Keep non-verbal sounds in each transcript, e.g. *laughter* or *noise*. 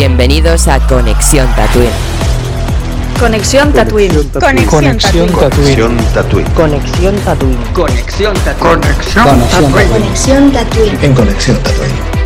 Bienvenidos a Conexión Tatooine. Conexión Tatooine. Conexión Tatooine. Conexión Tatooine. Conexión Tatooine. Conexión Tatooine. Conexión Tatooine. En Conexión Tatooine.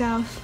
yourself.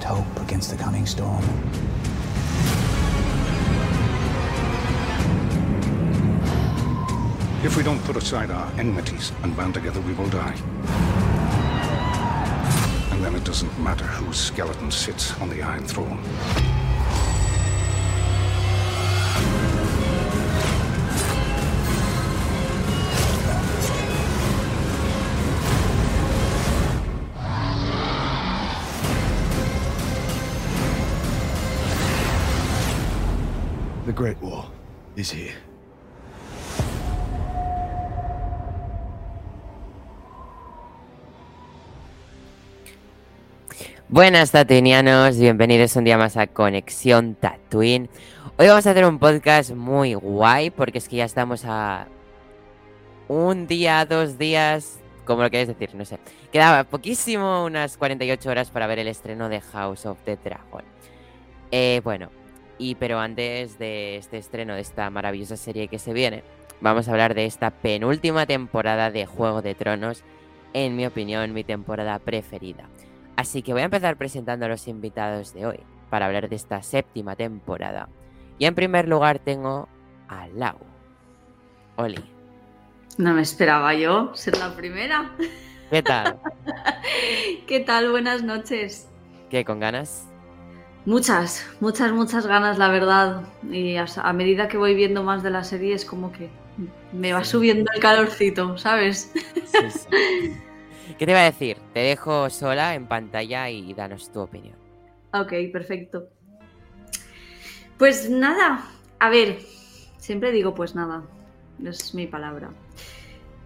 Hope against the coming storm. If we don't put aside our enmities and band together, we will die. And then it doesn't matter whose skeleton sits on the Iron Throne. The Great War is here. Buenas Tatooinianos, bienvenidos un día más a Conexión Tatooine. Hoy vamos a hacer un podcast muy guay porque es que ya estamos a un día, dos días, como lo queréis decir, no sé. Quedaba poquísimo, unas 48 horas para ver el estreno de House of the Dragon. Eh, bueno, y pero antes de este estreno de esta maravillosa serie que se viene, vamos a hablar de esta penúltima temporada de Juego de Tronos, en mi opinión, mi temporada preferida. Así que voy a empezar presentando a los invitados de hoy para hablar de esta séptima temporada. Y en primer lugar tengo a Lau. Oli. No me esperaba yo ser la primera. ¿Qué tal? *laughs* ¿Qué tal? Buenas noches. ¿Qué, con ganas? Muchas, muchas, muchas ganas, la verdad. Y a, a medida que voy viendo más de la serie es como que me va subiendo el calorcito, ¿sabes? Sí, sí. ¿Qué te iba a decir? Te dejo sola en pantalla y danos tu opinión. Ok, perfecto. Pues nada, a ver, siempre digo pues nada, es mi palabra.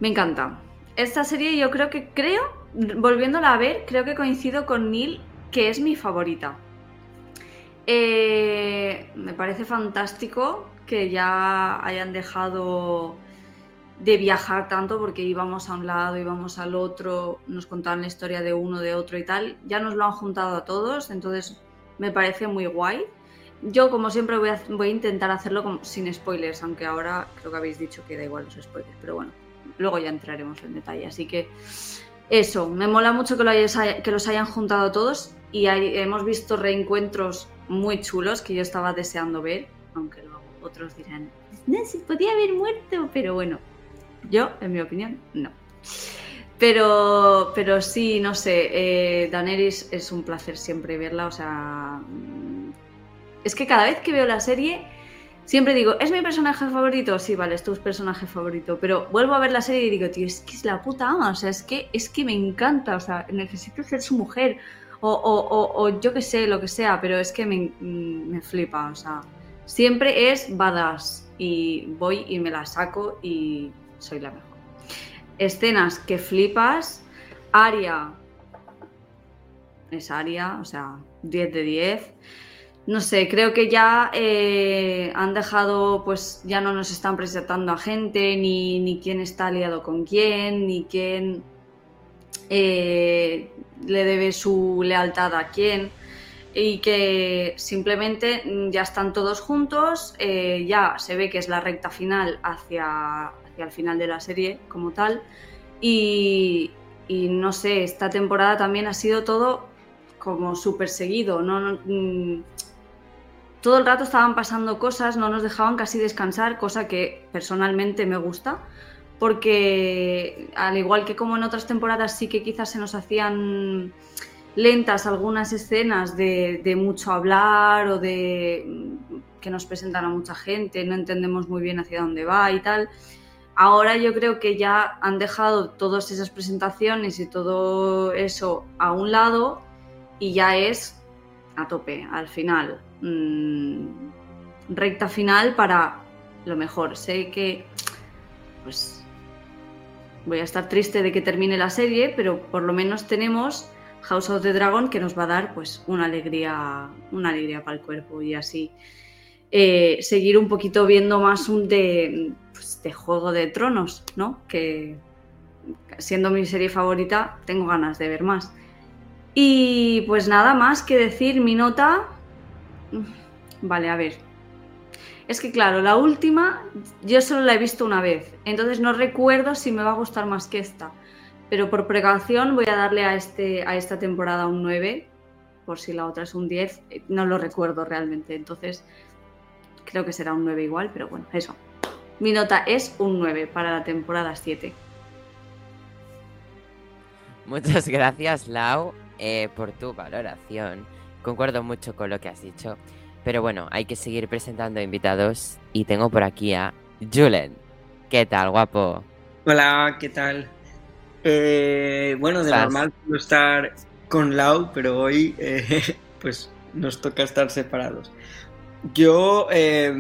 Me encanta. esta serie yo creo que creo, volviéndola a ver, creo que coincido con Neil, que es mi favorita. Eh, me parece fantástico que ya hayan dejado de viajar tanto porque íbamos a un lado, íbamos al otro, nos contaban la historia de uno, de otro y tal. Ya nos lo han juntado a todos, entonces me parece muy guay. Yo, como siempre, voy a, intentar hacerlo sin spoilers, aunque ahora creo que habéis dicho que da igual los spoilers, pero bueno, luego ya entraremos en detalle. Así que eso, me mola mucho que, que los hayan juntado todos y hay- hemos visto reencuentros muy chulos que yo estaba deseando ver, aunque luego otros dirán, no, se podía haber muerto, pero bueno, yo, en mi opinión, no. Pero, pero sí, no sé, eh, Daenerys es un placer siempre verla, o sea, mm, es que cada vez que veo la serie, siempre digo, ¿es mi personaje favorito? Sí, vale, es tu personaje favorito, pero vuelvo a ver la serie y digo, tío, es que es la puta ama, o sea, es que, es que me encanta, o sea, necesito ser su mujer, o, yo qué sé, lo que sea, pero es que me, mm, me flipa, o sea, siempre es badass y voy y me la saco y soy la mejor. Escenas que flipas, Aria es Aria, o sea, 10 de 10. No sé, creo que ya eh, han dejado, pues ya no nos están presentando a gente, ni, ni quién está aliado con quién, ni quién eh, le debe su lealtad a quién y que simplemente mm, ya están todos juntos, eh, ya se ve que es la recta final hacia, hacia el final de la serie como tal y, no sé, esta temporada también ha sido todo como súper seguido, no, no, mm, todo el rato estaban pasando cosas, no nos dejaban casi descansar, cosa que personalmente me gusta, porque al igual que como en otras temporadas sí que quizás se nos hacían lentas algunas escenas de, mucho hablar o de mm, que nos presentan a mucha gente, no entendemos muy bien hacia dónde va y tal. Ahora yo creo que ya han dejado todas esas presentaciones y todo eso a un lado y ya es a tope, al final. Mm, recta final para lo mejor. Sé que pues voy a estar triste de que termine la serie, pero por lo menos tenemos House of the Dragon que nos va a dar pues una alegría, una alegría para el cuerpo y así eh, seguir un poquito viendo más un de, pues, de Juego de Tronos, ¿no? Que siendo mi serie favorita tengo ganas de ver más. Y pues nada más que decir, mi nota... Vale, a ver. Es que claro, la última yo solo la he visto una vez, entonces no recuerdo si me va a gustar más que esta. Pero por precaución voy a darle a, este, a esta temporada un 9, por si la otra es un 10, eh, no lo recuerdo realmente, entonces creo que será un 9 igual, pero bueno, eso. Mi nota es un 9 para la temporada 7. Muchas *laughs* gracias, Lau, eh, por tu valoración. Concuerdo mucho con lo que has dicho. Pero bueno, hay que seguir presentando invitados. Y tengo por aquí a Julen. ¿Qué tal, guapo? Hola, ¿qué tal? Eh, bueno, de ¿Estás? normal puedo estar con Lau, pero hoy eh, *laughs* pues nos toca estar separados. Yo, eh,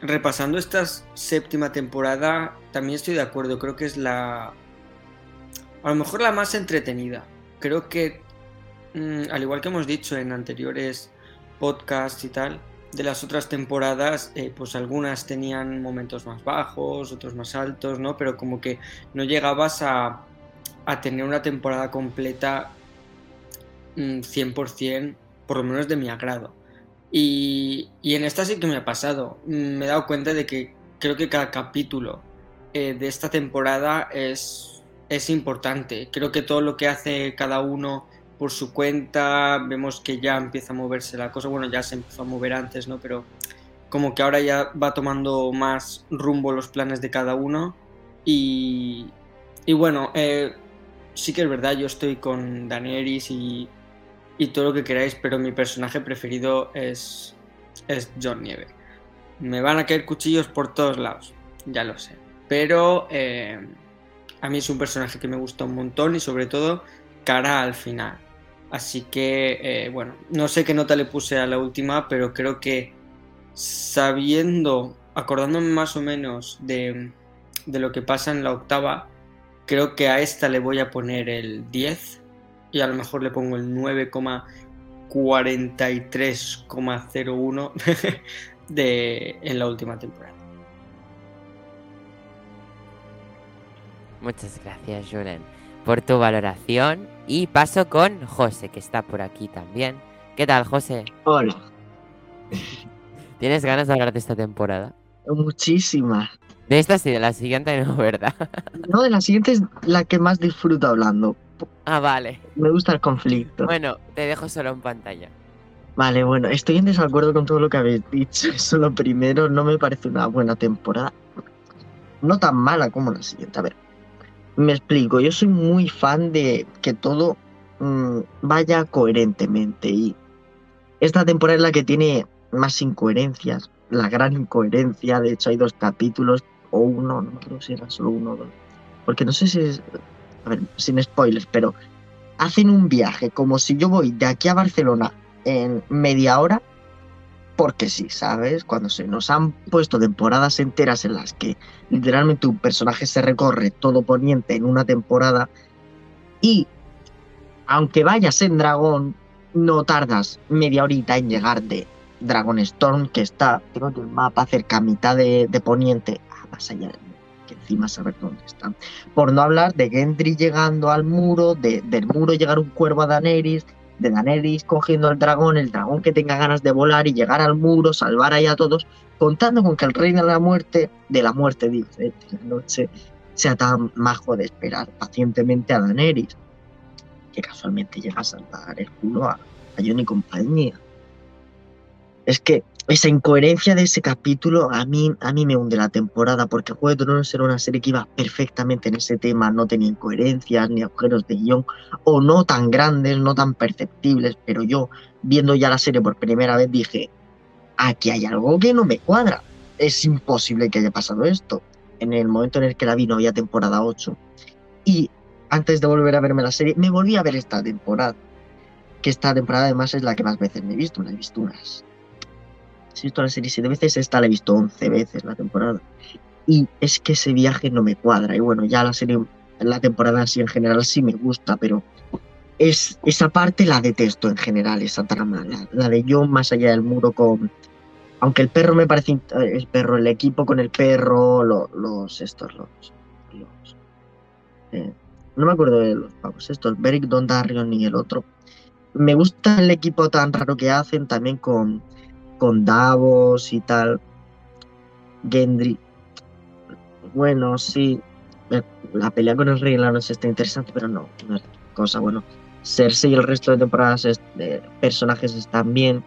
repasando esta séptima temporada, también estoy de acuerdo, creo que es la... A lo mejor la más entretenida. Creo que, mm, al igual que hemos dicho en anteriores podcasts y tal, de las otras temporadas, eh, pues algunas tenían momentos más bajos, otros más altos, ¿no? Pero como que no llegabas a, a tener una temporada completa mm, 100%, por lo menos de mi agrado. Y, y en esta sí que me ha pasado. Mm, Me he dado cuenta de que creo que cada capítulo eh, de esta temporada es, es importante. Creo que todo lo que hace cada uno por su cuenta, vemos que ya empieza a moverse la cosa. Bueno, ya se empezó a mover antes, ¿no? Pero como que ahora ya va tomando más rumbo los planes de cada uno. Y, y bueno, eh, sí que es verdad, yo estoy con Daenerys y, y todo lo que queráis, pero mi personaje preferido es, es Jon Nieve. Me van a caer cuchillos por todos lados, ya lo sé. Pero eh, a mí es un personaje que me gusta un montón y sobre todo cara al final. Así que, eh, bueno, no sé qué nota le puse a la última, pero creo que sabiendo, acordándome más o menos de, de lo que pasa en la octava, creo que a esta le voy a poner el 10 y a lo mejor le pongo el 9,43,01 *laughs* de en la última temporada. Muchas gracias, Julen, por tu valoración. Y paso con José, que está por aquí también. ¿Qué tal, José? Hola, *laughs* ¿Tienes ganas de hablar de esta temporada? muchísimas. De esta sí, de la siguiente no, ¿verdad? *laughs* No, de la siguiente es la que más disfruto hablando. ah, vale. Me gusta el conflicto. Bueno, te dejo solo en pantalla. Vale, bueno, estoy en desacuerdo con todo lo que habéis dicho. *laughs* Eso lo primero, no me parece una buena temporada. No tan mala como la siguiente. A ver, me explico. Yo soy muy fan de que todo mm, vaya coherentemente. Y esta temporada es la que tiene más incoherencias. La gran incoherencia. De hecho, hay dos capítulos, o uno, no creo si era solo uno o dos. Porque no sé si es. A ver, sin spoilers, pero hacen un viaje como si yo voy de aquí a Barcelona en media hora, porque sí, ¿sabes? Cuando se nos han puesto temporadas enteras en las que literalmente un personaje se recorre todo poniente en una temporada y aunque vayas en dragón, no tardas media horita en llegar de Dragonstone, que está, tengo aquí el mapa cerca a mitad de, de poniente, a más allá que encima saber dónde está. Por no hablar de Gendry llegando al muro, de, del muro llegar un cuervo a Daenerys, de Daenerys cogiendo al dragón, el dragón que tenga ganas de volar y llegar al muro, salvar ahí a todos, contando con que el rey de la muerte, de la muerte, dice, de la noche, sea tan majo de esperar pacientemente a Daenerys, que casualmente llega a salvar el culo a, a y compañía. Es que esa incoherencia de ese capítulo a mí, a mí me hunde la temporada, porque Juego de Tronos era una serie que iba perfectamente en ese tema, no tenía incoherencias ni agujeros de guion, o no tan grandes, no tan perceptibles, pero yo, viendo ya la serie por primera vez, dije, aquí hay algo que no me cuadra, es imposible que haya pasado esto. En el momento en el que la vi no había temporada 8, y antes de volver a verme la serie, me volví a ver esta temporada, que esta temporada además es la que más veces me he visto, la he visto unas he visto la serie siete veces, esta la he visto 11 veces la temporada. Y es que ese viaje no me cuadra. Y bueno, ya la serie, la temporada así en general sí me gusta, pero es, esa parte la detesto en general, esa trama. La, de John más allá del muro con... Aunque el perro me parece... El perro, el equipo con el perro, lo- los... Estos, los... los eh, no me acuerdo de los pavos estos, Beric Dondarrion y el otro. Me gusta el equipo tan raro que hacen también con, con Davos y tal. Gendry. Bueno, sí. La pelea con el rey en la noche está interesante, pero no, es cosa. Bueno, Cersei y el resto de temporadas de personajes están bien.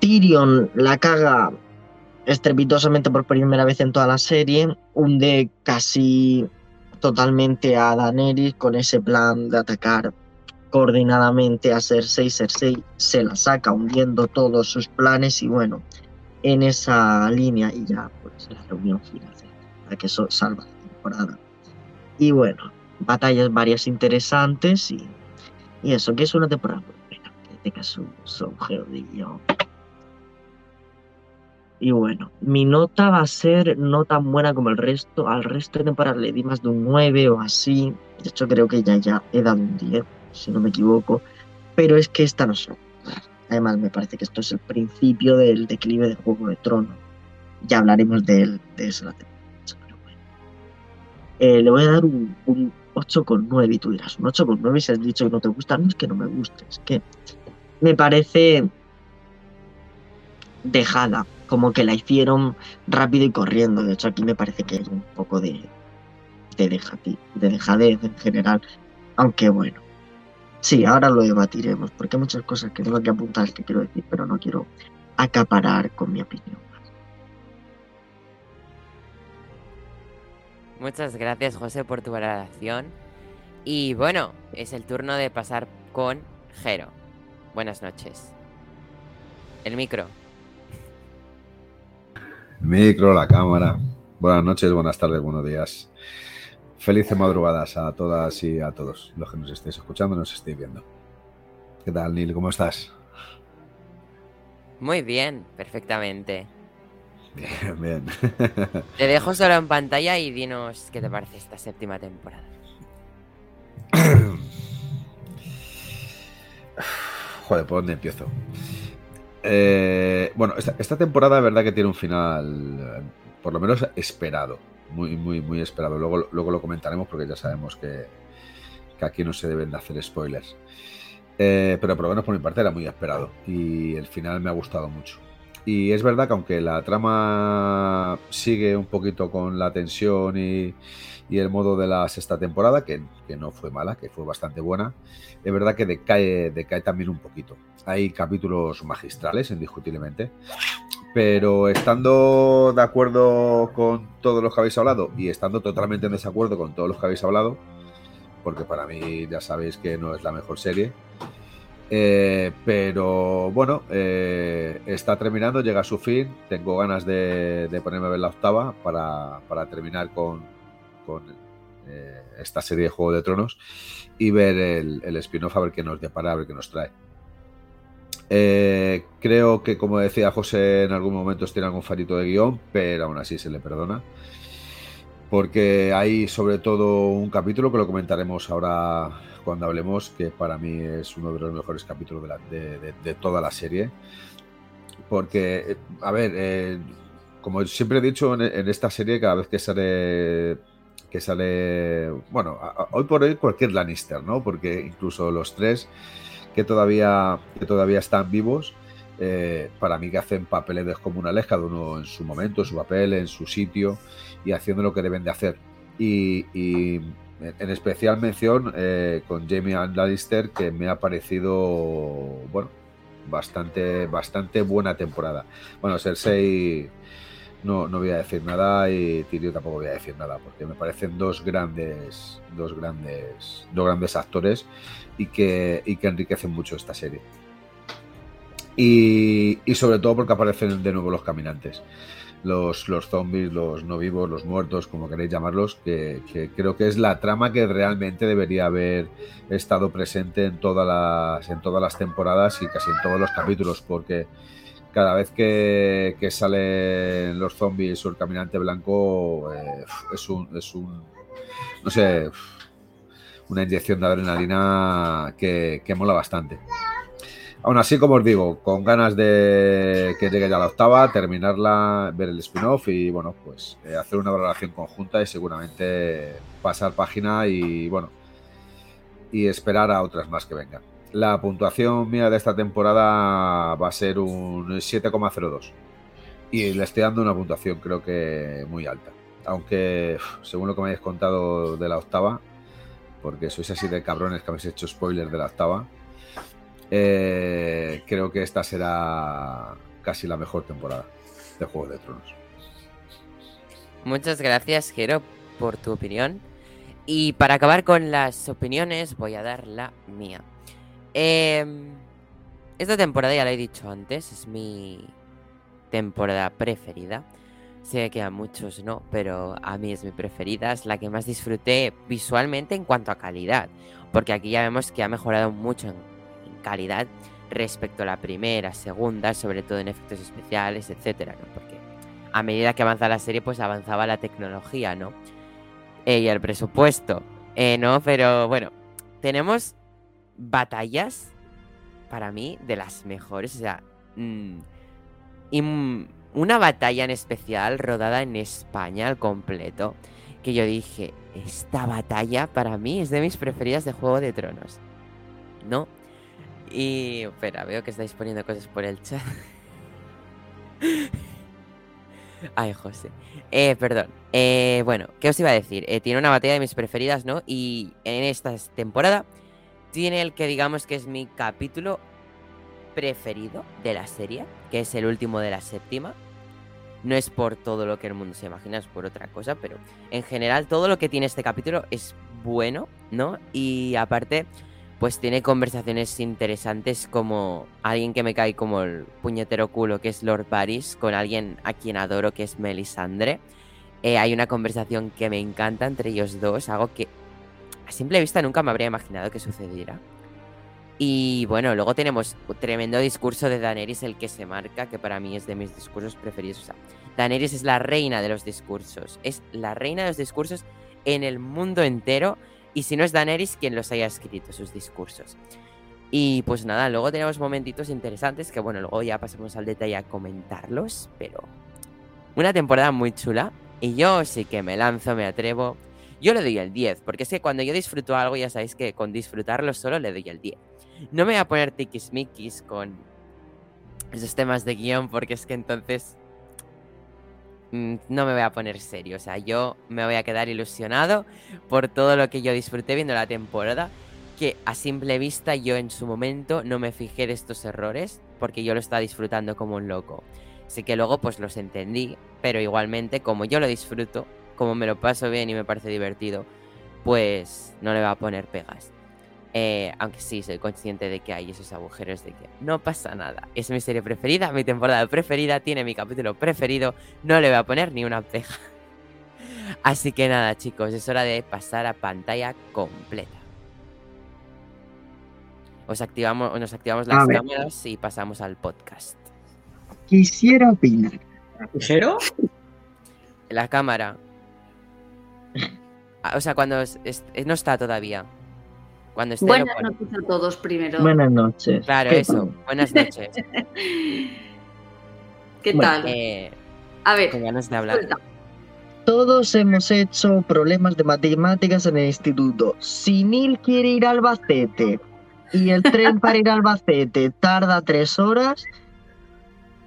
Tyrion la caga estrepitosamente por primera vez en toda la serie. Hunde casi totalmente a Daenerys con ese plan de atacar coordinadamente a Cersei. Cersei se la saca hundiendo todos sus planes y bueno, en esa línea y ya pues la reunión final para que eso salva la temporada. Y bueno, batallas varias interesantes y, y eso, que es una temporada muy buena, que tenga su, su. Y bueno, mi nota va a ser no tan buena como el resto. Al resto de temporadas le di más de un 9 o así. De hecho, creo que ya, ya he dado un 10, si no me equivoco. Pero es que esta no es Además, me parece que esto es el principio del declive de Juego de Tronos. Ya hablaremos de, él, de eso la. Pero bueno. Eh, le voy a dar un, un 8,9 y tú dirás, un 8,9 si has dicho que no te gusta. No es que no me guste, es que me parece dejada, como que la hicieron rápido y corriendo. De hecho, aquí me parece que hay un poco de, de, dejati- de dejadez en general. Aunque bueno, sí, ahora lo debatiremos, porque hay muchas cosas que tengo que apuntar que quiero decir, pero no quiero acaparar con mi opinión. Muchas gracias, José, por tu valoración. Y bueno, es el turno de pasar con Jero. Buenas noches. El micro. Micro, la cámara. Buenas noches, buenas tardes, buenos días. Felices madrugadas a todas y a todos los que nos estéis escuchando nos estéis viendo. ¿Qué tal, Neil? ¿Cómo estás? Muy bien, perfectamente. Bien, bien. *laughs* Te dejo solo en pantalla y dinos qué te parece esta séptima temporada. *coughs* Joder, ¿por dónde empiezo? Eh, bueno, esta, esta temporada, verdad que tiene un final, eh, por lo menos esperado. Muy, muy, muy esperado. Luego, luego lo comentaremos porque ya sabemos que, que aquí no se deben de hacer spoilers. Eh, pero por lo menos por mi parte era muy esperado. Y el final me ha gustado mucho. Y es verdad que aunque la trama sigue un poquito con la tensión y, y el modo de la sexta temporada, que, que, no fue mala, que fue bastante buena, es verdad que decae, decae también un poquito. Hay capítulos magistrales, indiscutiblemente, pero estando de acuerdo con todos los que habéis hablado y estando totalmente en desacuerdo con todos los que habéis hablado, porque para mí ya sabéis que no es la mejor serie, eh, pero bueno, eh, está terminando, llega a su fin. Tengo ganas de, ponerme a ver la octava para, terminar con, con eh, esta serie de Juego de Tronos y ver el, el spin-off a ver qué nos depara, a ver qué nos trae. Eh, creo que, como decía José, en algún momento tiene algún farito de guion, pero aún así se le perdona. Porque hay sobre todo un capítulo que lo comentaremos ahora cuando hablemos, que para mí es uno de los mejores capítulos de, toda la serie. Porque, a ver, eh, como siempre he dicho en, esta serie, cada vez que sale, que sale, bueno, hoy por hoy cualquier Lannister, ¿no? Porque incluso los tres que todavía, que todavía están vivos, eh, para mí que hacen papeles descomunales, cada uno en su momento, en su papel, en su sitio y haciendo lo que deben de hacer. Y, en especial mención eh, con Jamie Lannister, que me ha parecido, bueno, bastante, bastante buena temporada. Bueno, Cersei no, no voy a decir nada y Tyrion tampoco voy a decir nada, porque me parecen dos grandes, dos grandes, dos grandes actores y que, y que enriquecen mucho esta serie. Y, y, sobre todo porque aparecen de nuevo los caminantes, los, los zombies, los no vivos, los muertos, como queréis llamarlos, que, que, creo que es la trama que realmente debería haber estado presente en todas las, en todas las temporadas y casi en todos los capítulos, porque cada vez que, que salen los zombies o el caminante blanco eh, es, un, es un, no sé, una inyección de adrenalina que, que mola bastante. Aún así, como os digo, con ganas de que llegue ya la octava, terminarla, ver el spin-off y bueno, pues eh, hacer una valoración conjunta y seguramente pasar página y bueno, y esperar a otras más que vengan. La puntuación mía de esta temporada va a ser un 7,02 y le estoy dando una puntuación creo que muy alta. Aunque, según lo que me habéis contado de la octava, porque sois así de cabrones que habéis hecho spoilers de la octava, eh, creo que esta será casi la mejor temporada de Juego de Tronos. Muchas gracias, Jero, por tu opinión. Y para acabar con las opiniones, voy a dar la mía. Eh, esta temporada, ya lo he dicho antes, es mi temporada preferida. Sé que a muchos no, pero a mí es mi preferida. Es la que más disfruté visualmente en cuanto a calidad. Porque aquí ya vemos que ha mejorado mucho en calidad respecto a la primera, segunda, sobre todo en efectos especiales, etcétera, ¿no? Porque a medida que avanza la serie, pues avanzaba la tecnología, ¿no? Eh, y el presupuesto, eh, ¿no? Pero bueno, tenemos batallas, para mí, de las mejores, o sea, mmm, una batalla en especial rodada en España al completo, que yo dije, esta batalla para mí es de mis preferidas de Juego de Tronos, ¿no? Y. Espera, veo que estáis poniendo cosas por el chat. *laughs* Ay, José. Eh, perdón. Eh, bueno, ¿qué os iba a decir? Eh, tiene una batalla de mis preferidas, ¿no? Y en esta temporada tiene el que digamos que es mi capítulo preferido de la serie, que es el último de la séptima. No es por todo lo que el mundo se imagina, es por otra cosa, pero en general todo lo que tiene este capítulo es bueno, ¿no? Y aparte pues tiene conversaciones interesantes como alguien que me cae como el puñetero culo, que es Lord Varys, con alguien a quien adoro, que es Melisandre. Eh, hay una conversación que me encanta entre ellos dos, algo que a simple vista nunca me habría imaginado que sucediera. Y bueno, luego tenemos un tremendo discurso de Daenerys, el que se marca, que para mí es de mis discursos preferidos. O sea, Daenerys es la reina de los discursos. Es la reina de los discursos en el mundo entero. Y si no es Daenerys, quien los haya escrito, sus discursos. Y pues nada, luego tenemos momentitos interesantes que bueno, luego ya pasamos al detalle a comentarlos, pero una temporada muy chula. Y yo sí que me lanzo, me atrevo. Yo le doy el 10, porque es que cuando yo disfruto algo, ya sabéis que con disfrutarlo solo le doy el 10. No me voy a poner tiquismiquis con esos temas de guion, porque es que entonces mm, no me voy a poner serio. O sea, yo me voy a quedar ilusionado por todo lo que yo disfruté viendo la temporada. Que a simple vista yo en su momento no me fijé de estos errores, porque yo lo estaba disfrutando como un loco. Así que luego pues los entendí, pero igualmente como yo lo disfruto, como me lo paso bien y me parece divertido, pues no le va a poner pegas. Eh, aunque sí, soy consciente de que hay esos agujeros de que no pasa nada. Es mi serie preferida, mi temporada preferida, tiene mi capítulo preferido, no le voy a poner ni una pega. *laughs* Así que nada, chicos, es hora de pasar a pantalla completa. Os activamos, nos activamos las cámaras y pasamos al podcast. Quisiera opinar. ¿Ligero? La cámara. *laughs* Ah, O sea, cuando es- es- no está todavía. Cuando esté lo Buenas noches a todos primero. Buenas noches. Claro, ¿Qué eso. tal? Buenas noches. *laughs* ¿Qué Bueno, tal? Eh, a ver, con ganas de hablar. suelta. Todos hemos hecho problemas de matemáticas en el instituto. Si Neil quiere ir a Albacete y el tren para ir a Albacete tarda tres horas,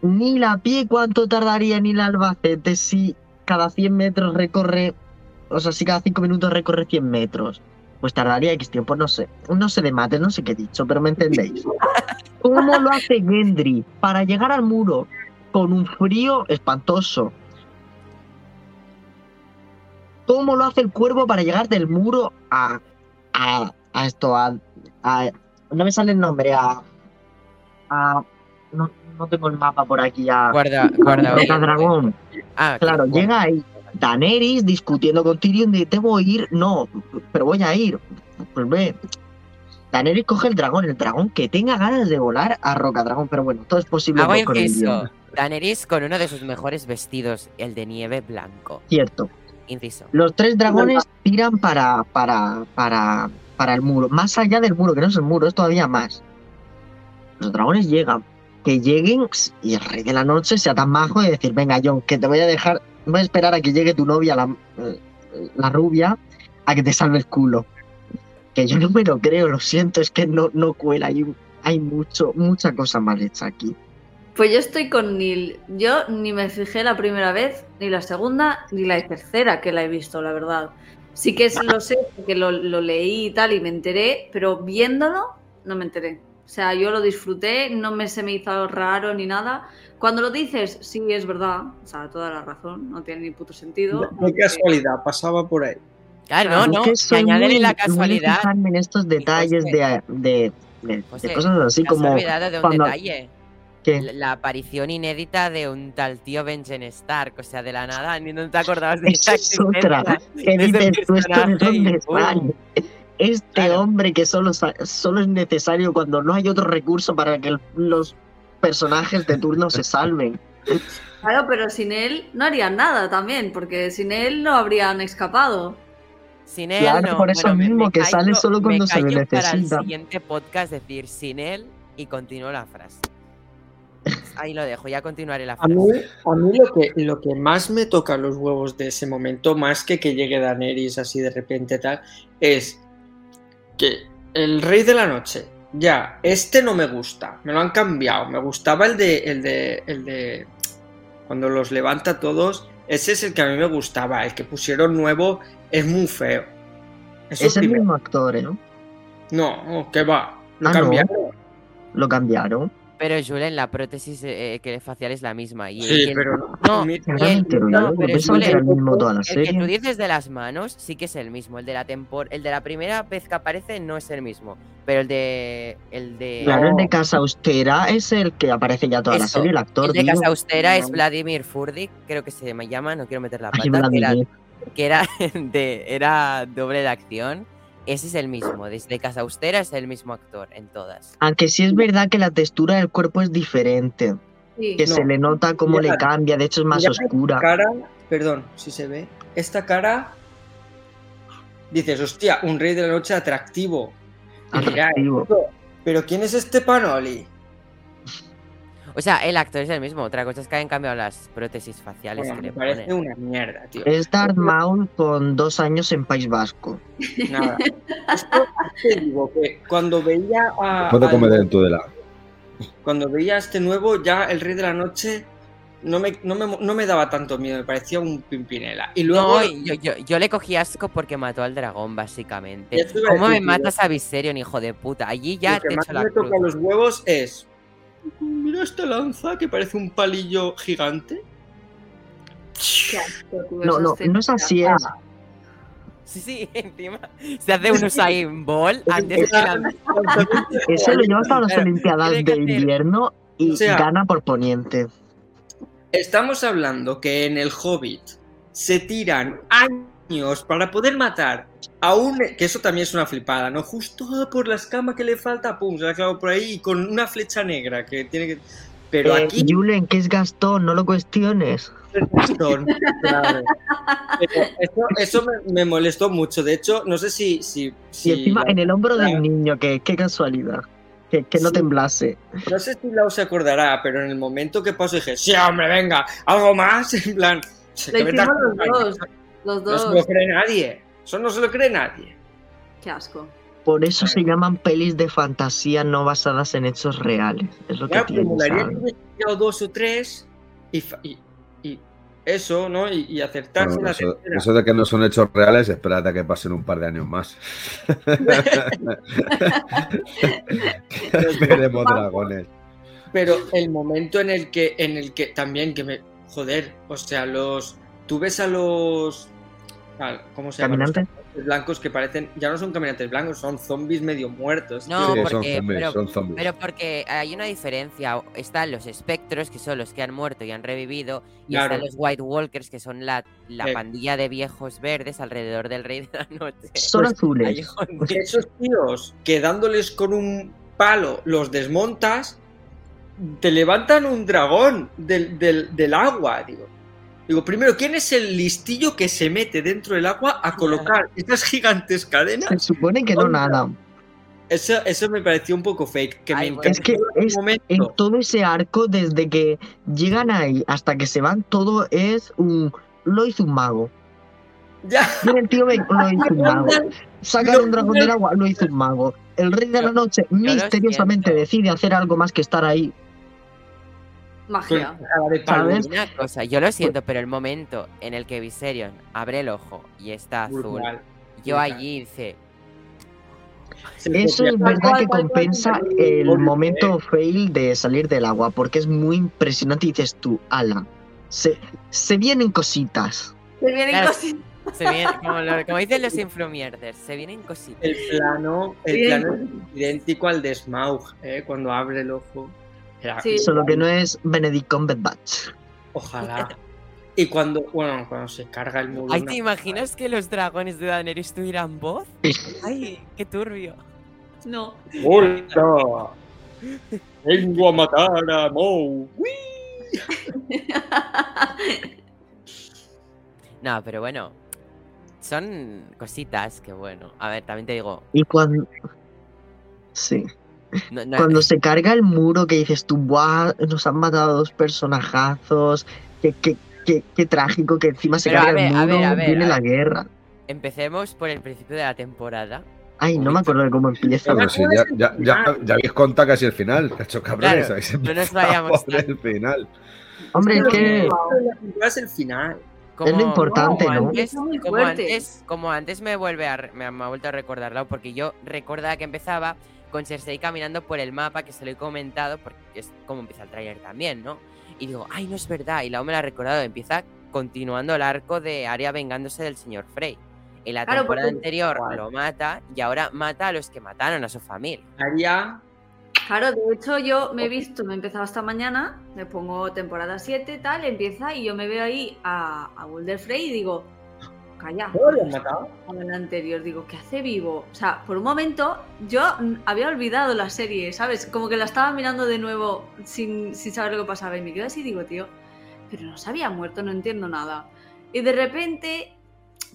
Neil a pie, ¿cuánto tardaría en ir a Albacete si cada 100 metros recorre, o sea, si cada 5 minutos recorre 100 metros? Pues tardaría X tiempo, no sé. No sé de mates, no sé qué he dicho, pero me entendéis. *laughs* ¿Cómo lo hace Gendry para llegar al muro con un frío espantoso? ¿Cómo lo hace el cuervo para llegar del muro a, a, a esto? A, a- no me sale el nombre, a. a no, no tengo el mapa por aquí. A, Guarda, guarda. a Dragón. Ah, Claro, llega ahí Daenerys discutiendo con Tyrion de ¿debo ir? No, pero voy a ir. Pues ve. Daenerys coge el dragón, el dragón que tenga ganas de volar a Roca Dragón, pero bueno, todo es posible Hago con el inciso. guion. Daenerys con uno de sus mejores vestidos, el de nieve blanco. Cierto. Inciso. Los tres dragones tiran para, para, para, para el muro. Más allá del muro, que no es el muro, es todavía más. Los dragones llegan. Que lleguen y el rey de la noche sea tan majo de decir, venga John, que te voy a dejar, a esperar a que llegue tu novia, la, la rubia, a que te salve el culo. Que yo no me lo creo, lo siento, es que no, no cuela, hay, mucho, mucha cosa mal hecha aquí. Pues yo estoy con Neil. Yo ni me fijé la primera vez, ni la segunda, ni la tercera que la he visto, la verdad. Sí que lo sé porque lo, lo leí y tal y me enteré, pero viéndolo no me enteré. O sea, yo lo disfruté, no me se me hizo raro ni nada. Cuando lo dices, sí, es verdad, o sea, toda la razón, no tiene ni puto sentido. De casualidad, pasaba por ahí. Claro, no, Es no. soy añádele muy- la muy de casualidad. fijarme en estos detalles José, de, de, de- de José, cosas así te has como de un cuando- detalle. que La, aparición inédita de un tal tío Benjen Stark. O sea, de la nada, ni no te acordabas de *laughs* Esa es otra. de ese dices tú esto de y dónde sale. Este Claro. hombre que solo, solo es necesario cuando no hay otro recurso para que los personajes de turno se salven. Claro, pero sin él no harían nada también, porque sin él no habrían escapado. Sin él, Claro, no. por eso Bueno, me- mismo, me que sale callo- solo me cuando se le callo Para el necesita. siguiente podcast decir sin él y continúo la frase. Ahí lo dejo, ya continuaré la A frase. mí, a mí lo, que, lo que más me toca los huevos de ese momento, más que que llegue Daenerys así de repente tal, es que el Rey de la Noche, ya, este no me gusta, me lo han cambiado, me gustaba el de, el de, el de, cuando los levanta todos, ese es el que a mí me gustaba, el que pusieron nuevo es muy feo. Eso Es el mismo actor, ¿eh? No, que va, lo Ah, no. cambiaron. Lo cambiaron. Pero Julen, la prótesis eh, que facial es la misma. Y, Sí, el- pero no, el- no, pero que el la el tú dices de las manos sí que es el mismo. El de la tempor el de la primera vez que aparece no es el mismo. Pero el de. El de. Claro, el de Casa Austera es el que aparece ya toda la Eso, serie, el actor. el de. Casa Austera es. Vladimir Furdik, creo que se me llama, no quiero meter la Ay, pata, que era, que era, *laughs* de, era doble de acción. Ese es el mismo. Desde Casa Austera es el mismo actor en todas. Aunque sí es verdad que la textura del cuerpo es diferente. Sí. Que No. se le nota cómo Mira, le cambia, de hecho es más oscura. esta cara, perdón, si se ve. Esta cara. Dices, hostia, un rey de la noche atractivo. Atractivo. Pero ¿quién es este Panoli? O sea, el actor es el mismo. Otra cosa es que hayan cambiado las prótesis faciales Bueno, que me le parece ponen. una mierda, tío. Es Darth Maul con dos años en País Vasco. Nada. Esto te digo que cuando veía a. Puedo comer en tu de la. Cuando veía a este nuevo, ya el rey de la noche no me, no me, no me daba tanto miedo, me parecía un pimpinela. Y luego. No, yo, yo, yo le cogí asco porque mató al dragón, básicamente. ¿Cómo me decir, matas a Viserion, hijo de puta? Allí ya lo que te más echo la me cruz. toca los huevos es. Mira esta lanza que parece un palillo gigante. No, no, no es así, es. Sí, sí, *laughs* encima se hace un Usain Ball *laughs* antes de la... Ese lo lleva hasta las Claro, Olimpiadas de invierno y O sea- gana por poniente. Estamos hablando que en el Hobbit se tiran años para poder matar a un. que eso también es una flipada, ¿no? Justo por la escama que le falta, pum, se la clavo por ahí y con una flecha negra que tiene que. Pero Eh, aquí. Julen, ¿qué es Gastón? No lo cuestiones. Gastón, claro. Pero eso eso me, me molestó mucho. De hecho, no sé si. si, si Y encima la- en el hombro del niño, que qué casualidad. Que, que no Sí. temblase. No sé si Lau se acordará, pero en el momento que pasó dije, sí, hombre, venga, algo más. *laughs* En plan, se Lo hicimos los dos. Los No se lo dos. cree nadie. Eso no se lo cree nadie. Qué asco. Por eso se llaman pelis de fantasía no basadas en hechos reales. Es lo Ya, tiene, que tirado dos o tres y, y- y eso, ¿no? Y, y acertarse Bueno, la eso, tercera. eso de que no son hechos reales, espérate a que pasen un par de años más. *laughs* Veremos dragones. Pero el momento en el que, en el que también que me. Joder, o sea, los. Tú ves a los. ¿Cómo se llama? ¿Caminantes? blancos que parecen. Ya no son caminantes blancos, son zombies medio muertos. No, son porque- zombies, pero- son zombies. Pero porque hay una diferencia. Están los espectros, que son los que han muerto y han revivido, y Claro. están los White Walkers, que son la, la Sí. pandilla de viejos verdes alrededor del Rey de la Noche. *laughs* Son Pues, azules. Joder. *laughs* Esos tíos que dándoles con un palo los desmontas, te levantan un dragón del, del- del agua, digo. Digo, primero, ¿quién es el listillo que se mete dentro del agua a colocar esas gigantes Se cadenas? supone que no nadan. Eso, eso me pareció un poco fake. Que Ay, me. Es que en un es- momento. En todo ese arco, desde que llegan ahí hasta que se van, todo es un. Lo hizo un mago. Ya, Viene el tío, ven, lo hizo un *laughs* mago. Sacan un dragón del agua, lo hizo un mago. El rey de la noche misteriosamente decide hacer algo más que estar ahí. Magia. Una cosa, yo lo siento, pero el momento en el que Viserion abre el ojo y está azul, Brutal. yo brutal. allí hice. Eso es verdad que compensa el momento fail de salir del agua, porque es muy impresionante y dices tú, ala, se, se vienen cositas. Se vienen Claro. cositas. Se vienen, como, lo- como dicen los influmierders, se vienen cositas. El plano, el plano es idéntico al de Smaug, ¿eh? cuando abre el ojo. Sí. Solo que no es Benedict Cumberbatch. Ojalá. Y cuando, bueno, cuando se carga el muro. Ay, ¿te imaginas que los dragones de Daenerys tuvieran voz? Ay, qué turbio. No. ¡Hola! *laughs* Vengo a matar a Mou. *laughs* No, pero bueno, son cositas que bueno. A ver, también te digo, Y cuando... Sí. No- no- Cuando se carga el muro que dices tú, ¡buah! Nos han matado dos personajazos. Qué, qué, qué, qué trágico que encima se a carga ver, el a muro, ver, a ver, viene a la ver. guerra. empecemos por el principio de la temporada. Ay, no me acuerdo de cómo empieza. Pero si ya, ya, ya, ya habéis contado casi el final, cacho cabrones. Claro, habéis no nos vayamos por el final. Hombre, es que... Es el final. Es lo importante, como ¿no? Antes, como, antes, como antes me vuelve a, me, me ha vuelto a recordarlo porque yo recordaba que empezaba con Cersei caminando por el mapa que se lo he comentado porque es como empieza el tráiler también, ¿no? Y digo, ay, no es verdad, y luego me lo ha recordado, empieza continuando el arco de Arya vengándose del señor Frey. En la Claro, temporada porque- anterior Igual. lo mata y ahora mata a los que mataron a su familia. Aria, Claro, de hecho yo me he visto, me he empezado esta mañana, me pongo temporada 7, tal, empieza y yo me veo ahí a, a Frey y digo, calla. ¿No lo han matado? Como en el anterior, digo, ¿qué hace vivo? O sea, por un momento yo había olvidado la serie, ¿sabes? Como que la estaba mirando de nuevo sin, sin saber lo que pasaba. Y me quedo así y digo, tío, pero no se había muerto, no entiendo nada. Y de repente,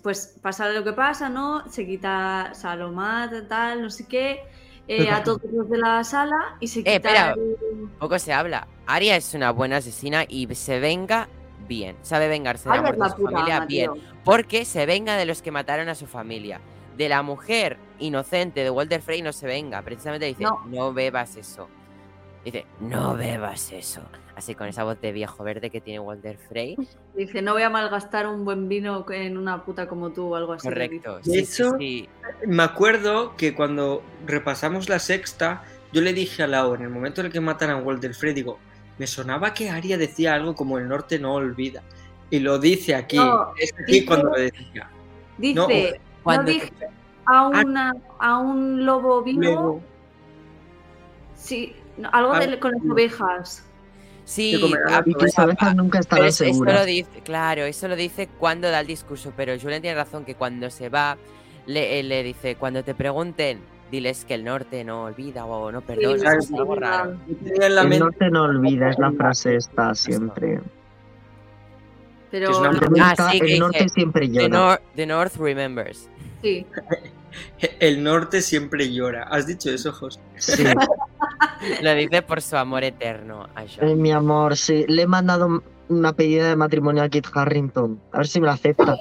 pues pasa lo que pasa, ¿no? Se quita Salomá, tal, no sé qué, eh, a todos los de la sala y se quita. Eh, espera. el- Poco se habla. Aria es una buena asesina y se venga bien. Sabe vengarse de muerte de su familia bien. Porque se venga de los que mataron a su familia. De la mujer inocente de Walter Frey no se venga. Precisamente dice, No. no, bebas eso. Dice, no bebas eso. Así con esa voz de viejo verde que tiene Walter Frey. *laughs* Dice, no voy a malgastar un buen vino en una puta como tú o algo así. Correcto. De Sí, sí, hecho, sí. Me acuerdo que cuando repasamos la sexta, yo le dije a Lau, en el momento en el que matan a Walter Frey, digo, me sonaba que Aria decía algo como el norte no olvida. Y lo dice aquí. No, es aquí dice- cuando lo decía. Dice, No, no, cuando- dije a, una, a un lobo vivo. Luego, Sí, no, algo de- con las ovejas. Sí, que comerá ah, la Y tus pues, ah, ovejas nunca Pero estarán es- eso seguras. lo dice, claro, eso lo dice cuando da el discurso, pero Julian tiene razón que cuando se va, le, eh, le dice, cuando te pregunten, diles que el norte no olvida o no perdona, sí, es sí, algo raro. El norte no olvida, es la frase esta siempre. Pero es una- El, Ah, norte- sí, que el norte dice, siempre The, llora. Nor- the North remembers. sí, *laughs* el norte siempre llora. ¿Has dicho eso, José? Sí, *laughs* Lo dice por su amor eterno a John. eh, mi amor, sí. Le he mandado una pedida de matrimonio a Kit Harrington. A ver si me la acepta.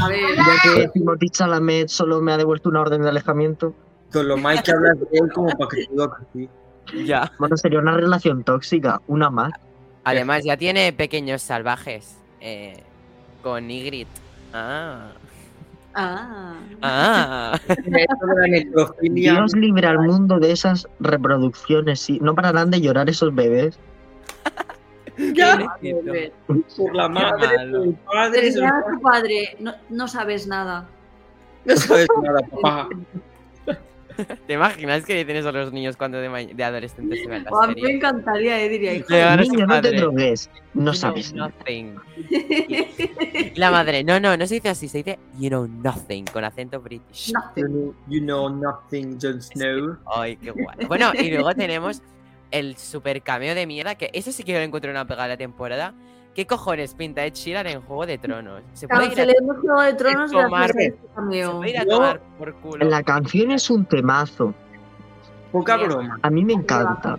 a ver, Ya que Timothy Chalamet solo me ha devuelto una orden de alejamiento. Con lo mal que hablas de él como para que te diga que sí. Ya. Bueno, sería una relación tóxica, una más. Además, ya tiene pequeños salvajes eh, con Ygritte. Ah. ah, Ah. Dios libre al mundo de esas reproducciones. Sí. No pararán de llorar esos bebés. *laughs* Ya. por la madre, por el padre, Pero tu padre, no, no sabes nada. No sabes nada, papá. *laughs* ¿Te imaginas que dicen eso a los niños cuando de, de adolescentes se ven la O a *laughs* mí me encantaría, eh, diría, hijo. Niño, no te drogues. No sabes. nothing. *laughs* La madre, no, no, no se dice así, se dice you know nothing, con acento british. You know, you know nothing, Jon Snow. Ay, qué guay. Bueno, y luego tenemos el super cameo de mierda, que eso sí que lo encuentro en una pegada de la temporada. ¿Qué cojones pinta Ed Sheeran en Juego de Tronos? ¿Se puede ir a, Cancelemos Juego de Tronos tomar- a este se puede ir a tomar por culo? La canción es un temazo. Poca broma, A mí me encanta.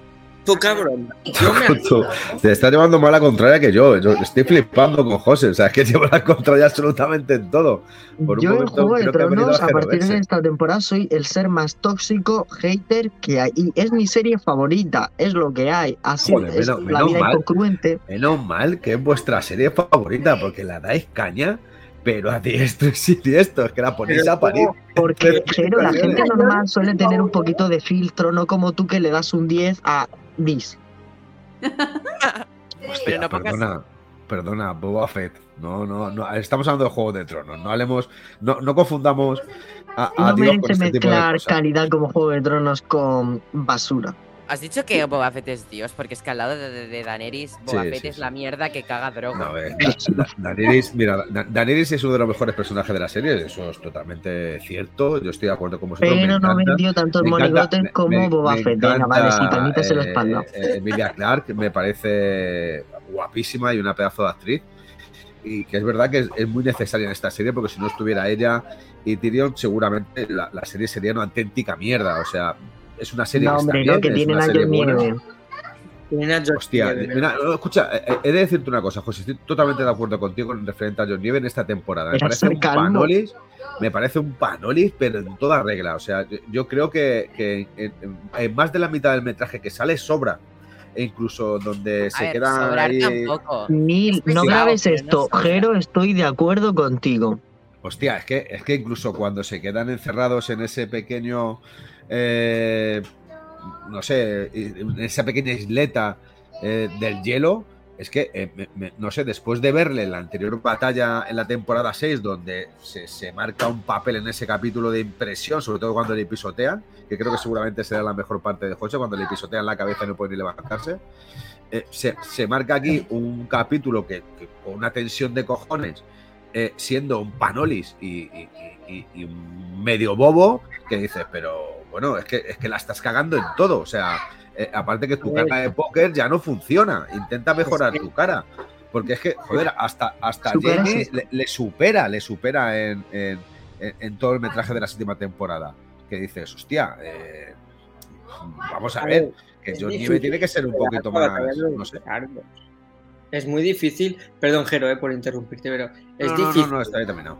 Yo me *laughs* Tú, te está llevando más la contraria que yo. Yo estoy flipando con José. O sea, es que *laughs* llevo la contraria absolutamente en todo. Por Yo en Juego de Tronos, a a partir de esta temporada, soy el ser más tóxico, hater que hay. Y es mi serie favorita, es lo que hay. Así Joder, es menos- la menos vida mal. incongruente. Menos mal que es vuestra serie favorita, porque la dais caña, pero a diestro y siniestro. Es que la ponéis a parir. Porque, pero la gente normal suele tener un poquito de filtro, no como tú que le das un 10 a Dis. *laughs* Hostia, no perdona, perdona, Boba Fett. No, no, no. Estamos hablando de Juego de Tronos. No hablemos, no, no confundamos a, a No Dios con merece este tipo de mezclar cosas. calidad como Juego de Tronos con basura. Has dicho que Boba Fett es Dios, porque es que al lado de, de, Daenerys, Boba Sí, Fett sí, es sí. la mierda que caga droga. No, eh, Da- Da- Daenerys, mira, Da- Daenerys es uno de los mejores personajes de la serie, eso es totalmente cierto. Yo estoy de acuerdo con vosotros. me Pero no encanta. vendió encanta- monigotes me- como me- Boba me Fett. Venga, vale, la eh, espalda. eh, Emilia Clark me parece guapísima y una pedazo de actriz. Y que es verdad que es, es muy necesaria en esta serie porque si no estuviera ella y Tyrion, seguramente la, la serie sería una auténtica mierda. O sea, es una serie No, que está hombre, bien, no, que es una serie buena. Hostia, Nieve, mira, no, escucha, eh, he de decirte una cosa, José, estoy totalmente de acuerdo contigo en referente a John Nieve en esta temporada. Me Era parece un panolis, me parece un panolis, pero en toda regla. O sea, yo, creo que, que en, más de la mitad del metraje que sale sobra. E incluso donde A se ver, queda sobrar ahí. tampoco. Es no grabes pero no esto. sobra. Jero, estoy de acuerdo contigo. Hostia, es que, es que incluso cuando se quedan encerrados en ese pequeño. Eh, no sé, esa pequeña isleta eh, del hielo. Es que, eh, no sé, después de verle la anterior batalla en la temporada 6, donde se, marca un papel en ese capítulo de impresión, sobre todo cuando le pisotean, que creo que seguramente será la mejor parte de José, cuando le pisotean la cabeza y no puede ni levantarse. se, marca aquí un capítulo que, con una tensión de cojones siendo un panolis y, y- medio bobo que dices, pero bueno, es que, es que la estás cagando en todo. O sea, eh, aparte que tu cara de póker ya no funciona. Intenta mejorar tu cara. Porque es que, joder, hasta, hasta sí. le, le supera, le supera en, en- todo el metraje de la séptima temporada. Que dices, hostia, eh, vamos a ver, que es John Nieve difícil tiene que ser un poquito más, no sé. Es muy difícil, perdón Jero, eh, por interrumpirte, pero es No, no, difícil. no, no, está bien terminado.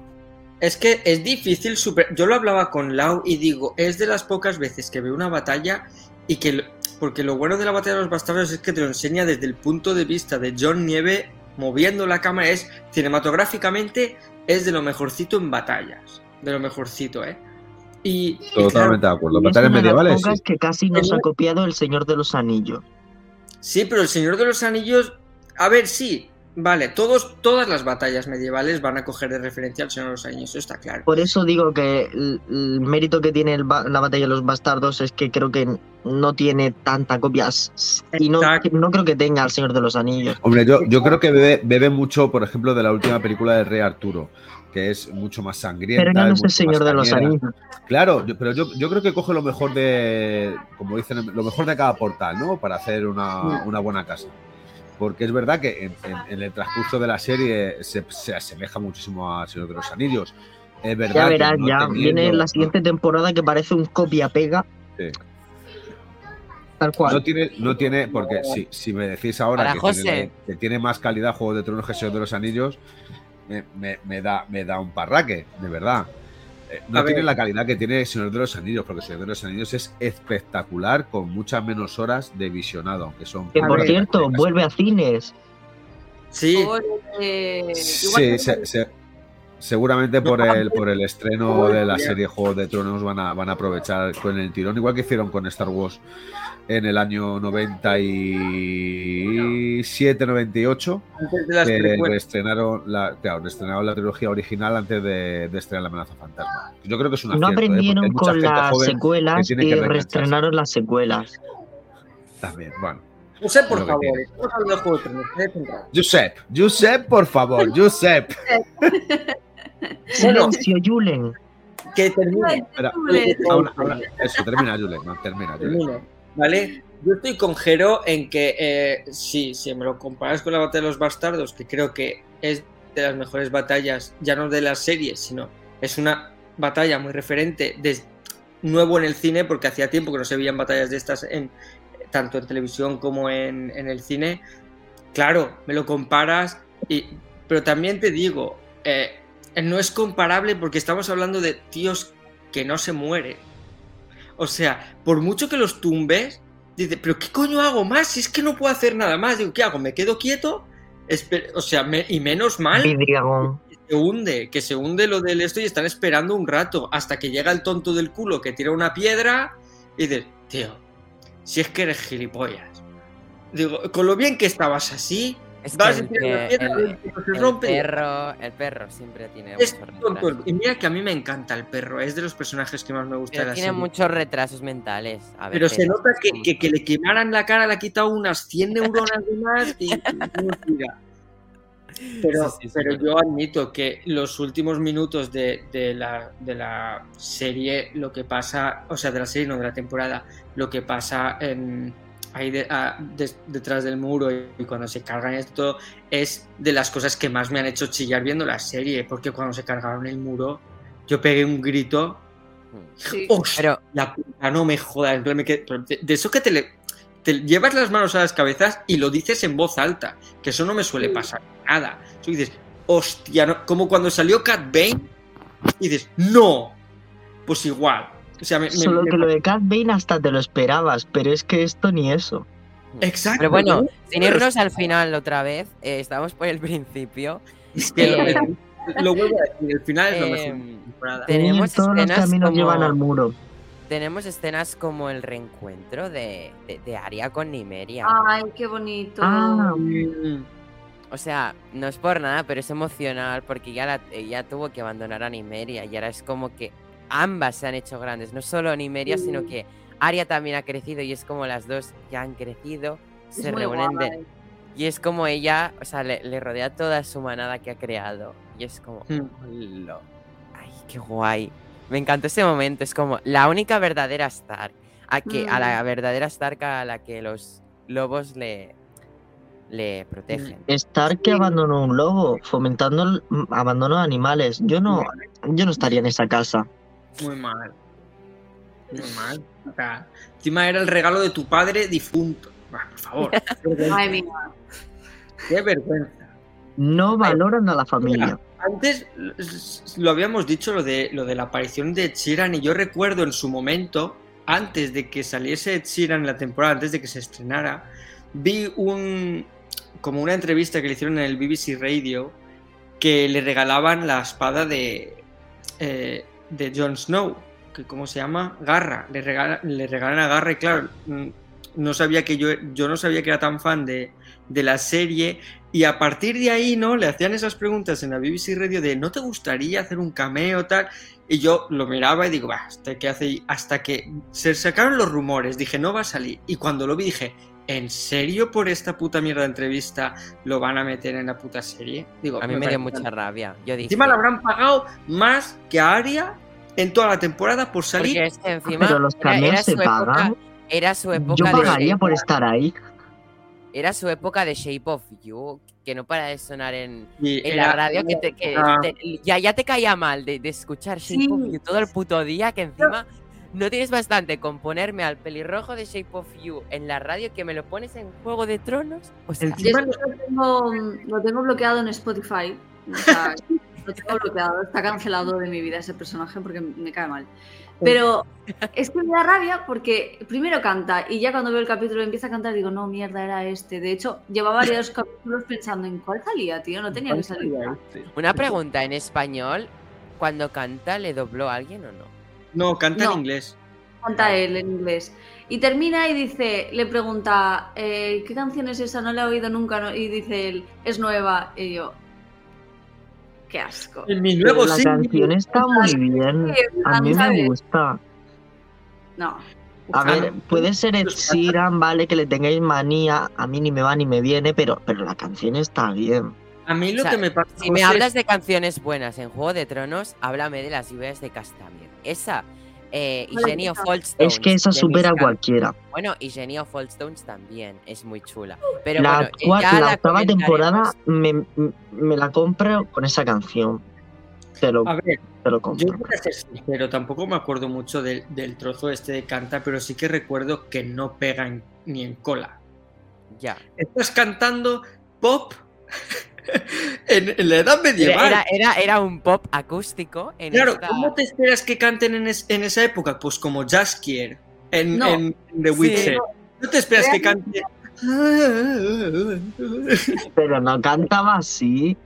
Es que es difícil super... Yo lo hablaba con Lau y digo, es de las pocas veces que veo una batalla y que... lo- Porque lo bueno de la batalla de los bastardos es que te lo enseña desde el punto de vista de John Nieve moviendo la cámara. Es cinematográficamente es de lo mejorcito en batallas. De lo mejorcito, ¿eh? Y, y Totalmente claro, de acuerdo. Batallas las medievales, pocas sí. que casi nos ha copiado el Señor de los Anillos. Sí, pero el Señor de los Anillos. A ver, sí. Vale, todos, todas las batallas medievales van a coger de referencia al Señor de los Anillos, eso está claro. Por eso digo que el, el mérito que tiene el ba- la batalla de los bastardos es que creo que no tiene tanta copia. S- Y no, no creo que tenga el Señor de los Anillos. Hombre, yo, yo creo que bebe, bebe mucho, por ejemplo, de la última película de Rey Arturo, que es mucho más sangrienta. Pero ya no es el mucho Señor más de los. Anillos. Claro, yo- pero yo, yo creo que coge lo mejor de, como dicen, lo mejor de cada portal, ¿no? Para hacer una, una buena casa. Porque es verdad que en, en- en el transcurso de la serie se, se asemeja muchísimo a Señor de los Anillos. Es verdad Ya verás, no ya teniendo- viene la siguiente temporada que parece un copia-pega. Sí. Tal cual. No tiene, no tiene, porque si, si me decís ahora Para que José. tiene, que tiene más calidad Juego de Tronos que Señor de los Anillos, me, me- me da, me da un parraque, de verdad. No A tiene ver. la calidad que tiene Señor de los Anillos, porque Señor de los Anillos es espectacular con muchas menos horas de visionado, aunque son. Que por cierto, vuelve a cines. Sí, Sí, se- seguramente por el, por el estreno de la serie Juego de Tronos van a, van a aprovechar con el tirón, igual que hicieron con Star Wars en el año 97-98. antes de las que reestrenaron la, claro, reestrenaron la trilogía original antes de, de estrenar la amenaza fantasma. Yo creo que es un No acierto, ¿eh? Aprendieron mucha con las secuelas y que reengancharse. reestrenaron las secuelas. También, bueno. José, por favor, estamos hablando de Juego de. Josep, Josep, por favor, Josep. *laughs* Silencio, Julen. Que termine. Espera, Julen. ahora- ahora- eso, termina, Julen, no, termina, Julen. ¿Vale? Yo estoy con Jero en que eh, sí, si me lo comparas con la batalla de los bastardos, que creo que es de las mejores batallas, ya no de las series, sino es una batalla muy referente, de, nuevo en el cine, porque hacía tiempo que no se veían batallas de estas en tanto en televisión como en, en el cine. Claro, me lo comparas, y, pero también te digo, eh, no es comparable porque estamos hablando de tíos que no se mueren. O sea, por mucho que los tumbes, dice, pero ¿qué coño hago más? Si es que no puedo hacer nada más. Digo, ¿qué hago? ¿Me quedo quieto? O sea, me- y menos mal que se hunde, que se hunde lo del esto y están esperando un rato hasta que llega el tonto del culo que tira una piedra y dices, tío, si es que eres gilipollas. Digo, con lo bien que estabas así, Es que el, que- piedra el- se el rompe. perro, el perro siempre tiene Es muchos retrasos. Y mira que a mí me encanta el perro, es de los personajes que más me gusta Pero la tiene serie. muchos retrasos mentales. a Pero se nota que, que, que le quemaran la cara, le ha quitado unas 100 neuronas de más y. Pero, Sí, sí, sí, pero pero- yo admito que los últimos minutos de, de la, de la serie, lo que pasa, o sea, de la serie, no de la temporada, lo que pasa en, ahí de- a- des- detrás del muro y, y cuando se cargan esto, es de las cosas que más me han hecho chillar viendo la serie, porque cuando se cargaron el muro, yo pegué un grito. Sí. ¡Hostia! Pero La puta, no me jodas. me quedé- de, de eso que te, le- te llevas las manos a las cabezas y lo dices en voz alta, que eso no me suele Sí. pasar nada. Tú dices, hostia, no- como cuando salió Cat Bane y dices, no, pues igual. O sea, me, me- Solo me- que lo de Cat Bane hasta te lo esperabas, pero es que esto ni eso. Exacto. Pero bueno, ¿no? sin irnos al final otra vez, eh, estamos por el *laughs* principio. Es que lo, eh, lo vuelvo a decir, el final es lo mejor eh, tenemos todos los escenas caminos como- llevan al muro. Tenemos escenas como el reencuentro de, de, de Arya con Nimeria. Ay, qué bonito. Ah, Mm, O sea, no es por nada, pero es emocional porque ya la, ella tuvo que abandonar a Nimeria y ahora es como que ambas se han hecho grandes. No solo Nimeria, sino que Arya también ha crecido y es como las dos ya han crecido, Es se reúnen de. Y es como ella, o sea, le, le rodea toda su manada que ha creado. Y es como, Hmm. "Hola". ay, qué guay. Me encantó ese momento. Es como la única verdadera Stark. A, que, a la verdadera Stark a la que los lobos le, le protegen. Stark que abandonó un lobo, fomentando el mm, abandono de animales. Yo no, yo no estaría en esa casa. Muy mal. Muy mal. O sea, encima era el regalo de tu padre difunto. Bah, por favor. *laughs* Madre mía. Qué vergüenza. No valoran a la familia. Antes lo habíamos dicho lo de lo de la aparición de Sheeran y yo recuerdo en su momento, antes de que saliese Sheeran en la temporada, antes de que se estrenara, vi un como una entrevista que le hicieron en el BBC Radio que le regalaban la espada de eh, de Jon Snow, que cómo se llama, Garra, le regala- le regalan a Garra y claro, mm, no sabía que yo yo no sabía que era tan fan de de la serie y a partir de ahí, ¿no? Le hacían esas preguntas en la BBC Radio de ¿no te gustaría hacer un cameo tal? Y yo lo miraba y digo, "Bah, hasta que hace hasta que se sacaron los rumores, dije, no va a salir. Y cuando lo vi dije, ¿en serio por esta puta mierda de entrevista lo van a meter en la puta serie? Digo, A mí me dio parece- mucha rabia. Yo dije, Encima le habrán pagado más que a Aria en toda la temporada por salir. porque es que encima Pero los era- era cameos se época- pagan. Era su época Yo de pagaría Shape- por estar ahí. Era su época de Shape of You, que no para de sonar en, era- la radio, que, te- que era- te- ya, ya te caía mal de, de escuchar Shape of. You todo el puto día, que encima no tienes bastante con ponerme al pelirrojo de Shape of You en la radio que me lo pones en Juego de Tronos. O sea, Yo lo tengo, lo tengo bloqueado en Spotify. O sea, *laughs* lo tengo bloqueado. Está cancelado de mi vida ese personaje porque me cae mal. Pero es que me da rabia porque primero canta y ya cuando veo el capítulo empieza a cantar digo, no, mierda, era este. De hecho, llevaba varios *laughs* capítulos pensando en cuál salía, tío. No tenía que salir. una pregunta en español, cuando canta, ¿le dobló a alguien o no? No, canta No. en inglés. Canta él en inglés. Y termina y dice, le pregunta, eh, ¿qué canción es esa? No la he oído nunca. no-". Y dice él, es nueva. Y yo, qué asco. En mi Pero nuevo la single. canción está muy bien. A mí me gusta. No. A ver, puede ser Ed Sheeran, vale, que le tengáis manía. A mí ni me va ni me viene, pero, pero la canción está bien. A mí lo O sea, que me pasa Si me hablas de canciones buenas en Juego de Tronos, háblame de las lluvias de Castamir. Esa eh, y Vale, Jenny of esa. Fallstones. Es que esa supera a cualquiera. Bueno, y Jenny of Fallstones también es muy chula. Pero La, bueno, cua- ya la la octava temporada me, me la compro con esa canción. Te lo, A ver, te lo yo compro. voy a ser sincero, tampoco me acuerdo mucho del, del trozo este de canta, pero sí que recuerdo que no pega en- ni en cola. Ya. Estás cantando pop *laughs* en, en la edad medieval. era, era, era un pop acústico en Claro, esta- ¿cómo te esperas que canten en, es- en esa época? Pues como Jaskier en, No. en The Witcher. No te esperas que cante. *laughs* Pero no cantaba así.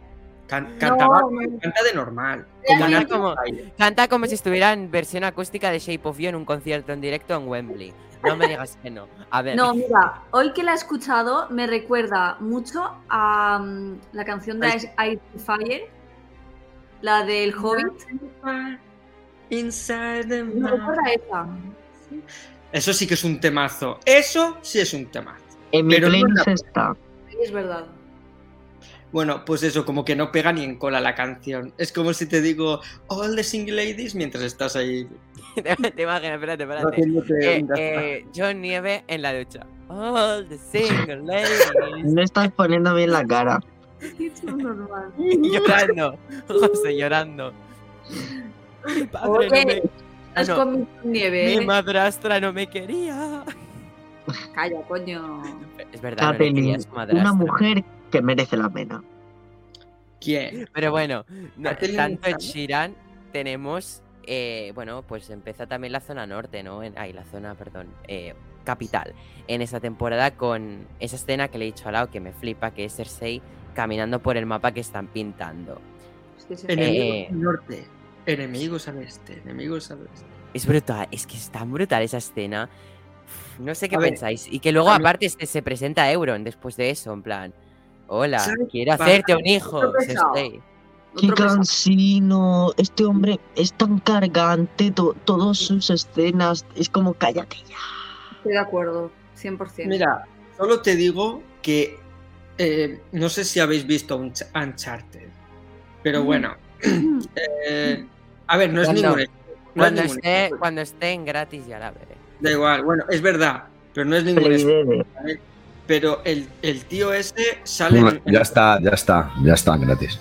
Can- cantaba, No, no. canta de normal. Como Canta como- Fire. Canta como si estuviera en versión acústica de Shape of You en un concierto en directo en Wembley. No me digas que no. A ver. No, mira, hoy que la he escuchado me recuerda mucho a mm, la canción de Ice Fire, la del Hobbit. Inside the Me recuerda a esa. Eso sí que es un temazo. Eso sí es un temazo. En mi Pero no está. Es verdad. Bueno, pues eso, como que no pega ni en cola la canción. Es como si te digo All the Single Ladies mientras estás ahí. *laughs* te, imaginas, espérate, espérate. Eh, eh, John Nieve en la ducha. All the single ladies. No estás poniendo bien la cara. *laughs* Llorando. José llorando. Mi padre no Oye, me- Ah, no. con mi nieve. Mi ¿eh? madrastra no me quería. Calla, coño. Es verdad, no le quería Catelyn, a su madrastra. una mujer que merece la pena. ¿Quién? Pero bueno, no- tanto en. Shiran tenemos, eh, bueno, pues empieza también la zona norte, ¿no? En, ay, la zona, perdón, eh, capital. En esa temporada con esa escena que le he dicho al lado que me flipa, que es Cersei caminando por el mapa que están pintando. Es que se- Enemigos Eh. al norte, enemigos al este, enemigos al oeste. Es brutal, es que es tan brutal esa escena. No sé qué A ver, pensáis. Y que luego a mí- aparte se, se presenta Euron después de eso, en plan, hola, ¿Sabes? quiero hacerte un hijo. Qué cansino. Este hombre es tan cargante. to- todas sus escenas. Es como cállate ya. Estoy de acuerdo, 100%. Mira, solo te digo que eh, no sé si habéis visto un Uncharted, pero bueno. *clears throat* eh, a ver, no es Cuando- ningún. no es Cuando ningún- esté, cuando esté en gratis ya la veré. Da igual, bueno, es verdad, pero no es ningún. Pero el, el tío ese sale. En- ya está, ya está, ya está gratis.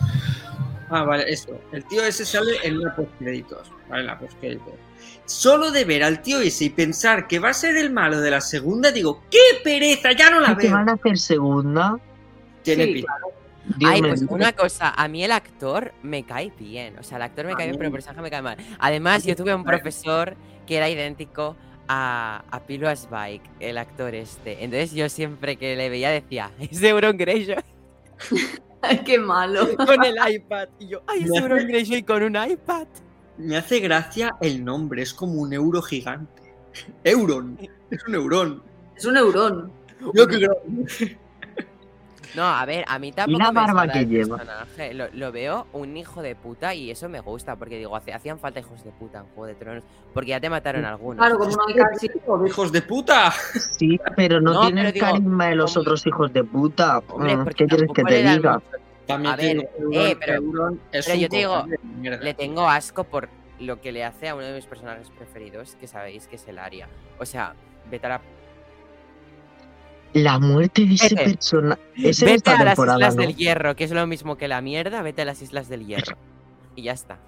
Ah, vale, eso. El tío ese sale en una postcréditos, ¿vale? En la postcréditos. Solo de ver al tío ese y pensar que va a ser el malo de la segunda, digo, ¡qué pereza! Ya no la ¿Y que veo. van a hacer segunda? Tiene Sí, pinta. Ay, pues una cosa, a mí el actor me cae bien. O sea, el actor me A cae bien, pero el personaje me cae mal. Además, yo tuve un profesor que era idéntico a, a Pilo Asbike, el actor este. Entonces yo siempre que le veía decía, *laughs* es Euron Greyjoy Ay, *laughs* qué malo. *laughs* con el iPad. Y yo, ay, es Me Euron hace- Greyjoy con un iPad. Me hace gracia el nombre, es como un euro gigante. Euron, es un eurón. Es un eurón. Yo qué grande. No, a ver, a mí tampoco la me barba enfada que el lleva. personaje. Lo, lo veo un hijo de puta y eso me gusta, porque digo, hace- hacían falta hijos de puta en Juego de Tronos, porque ya te mataron algunos. Claro, como no hay. ¡Hijos de puta! Sí, pero no, No, tiene pero digo, carisma de los otros hijos de puta. Hombre, Mm, ¿Qué quieres que te diga? También A ver, eh, pero- es pero un yo te digo. Le tengo asco por lo que le hace a uno de mis personajes preferidos, que sabéis que es el Aria. O sea, vete a la La muerte de ese personaje. En Vete esta a las Islas ¿no? del Hierro, que es lo mismo que la mierda, vete a las Islas del Hierro. Y ya está.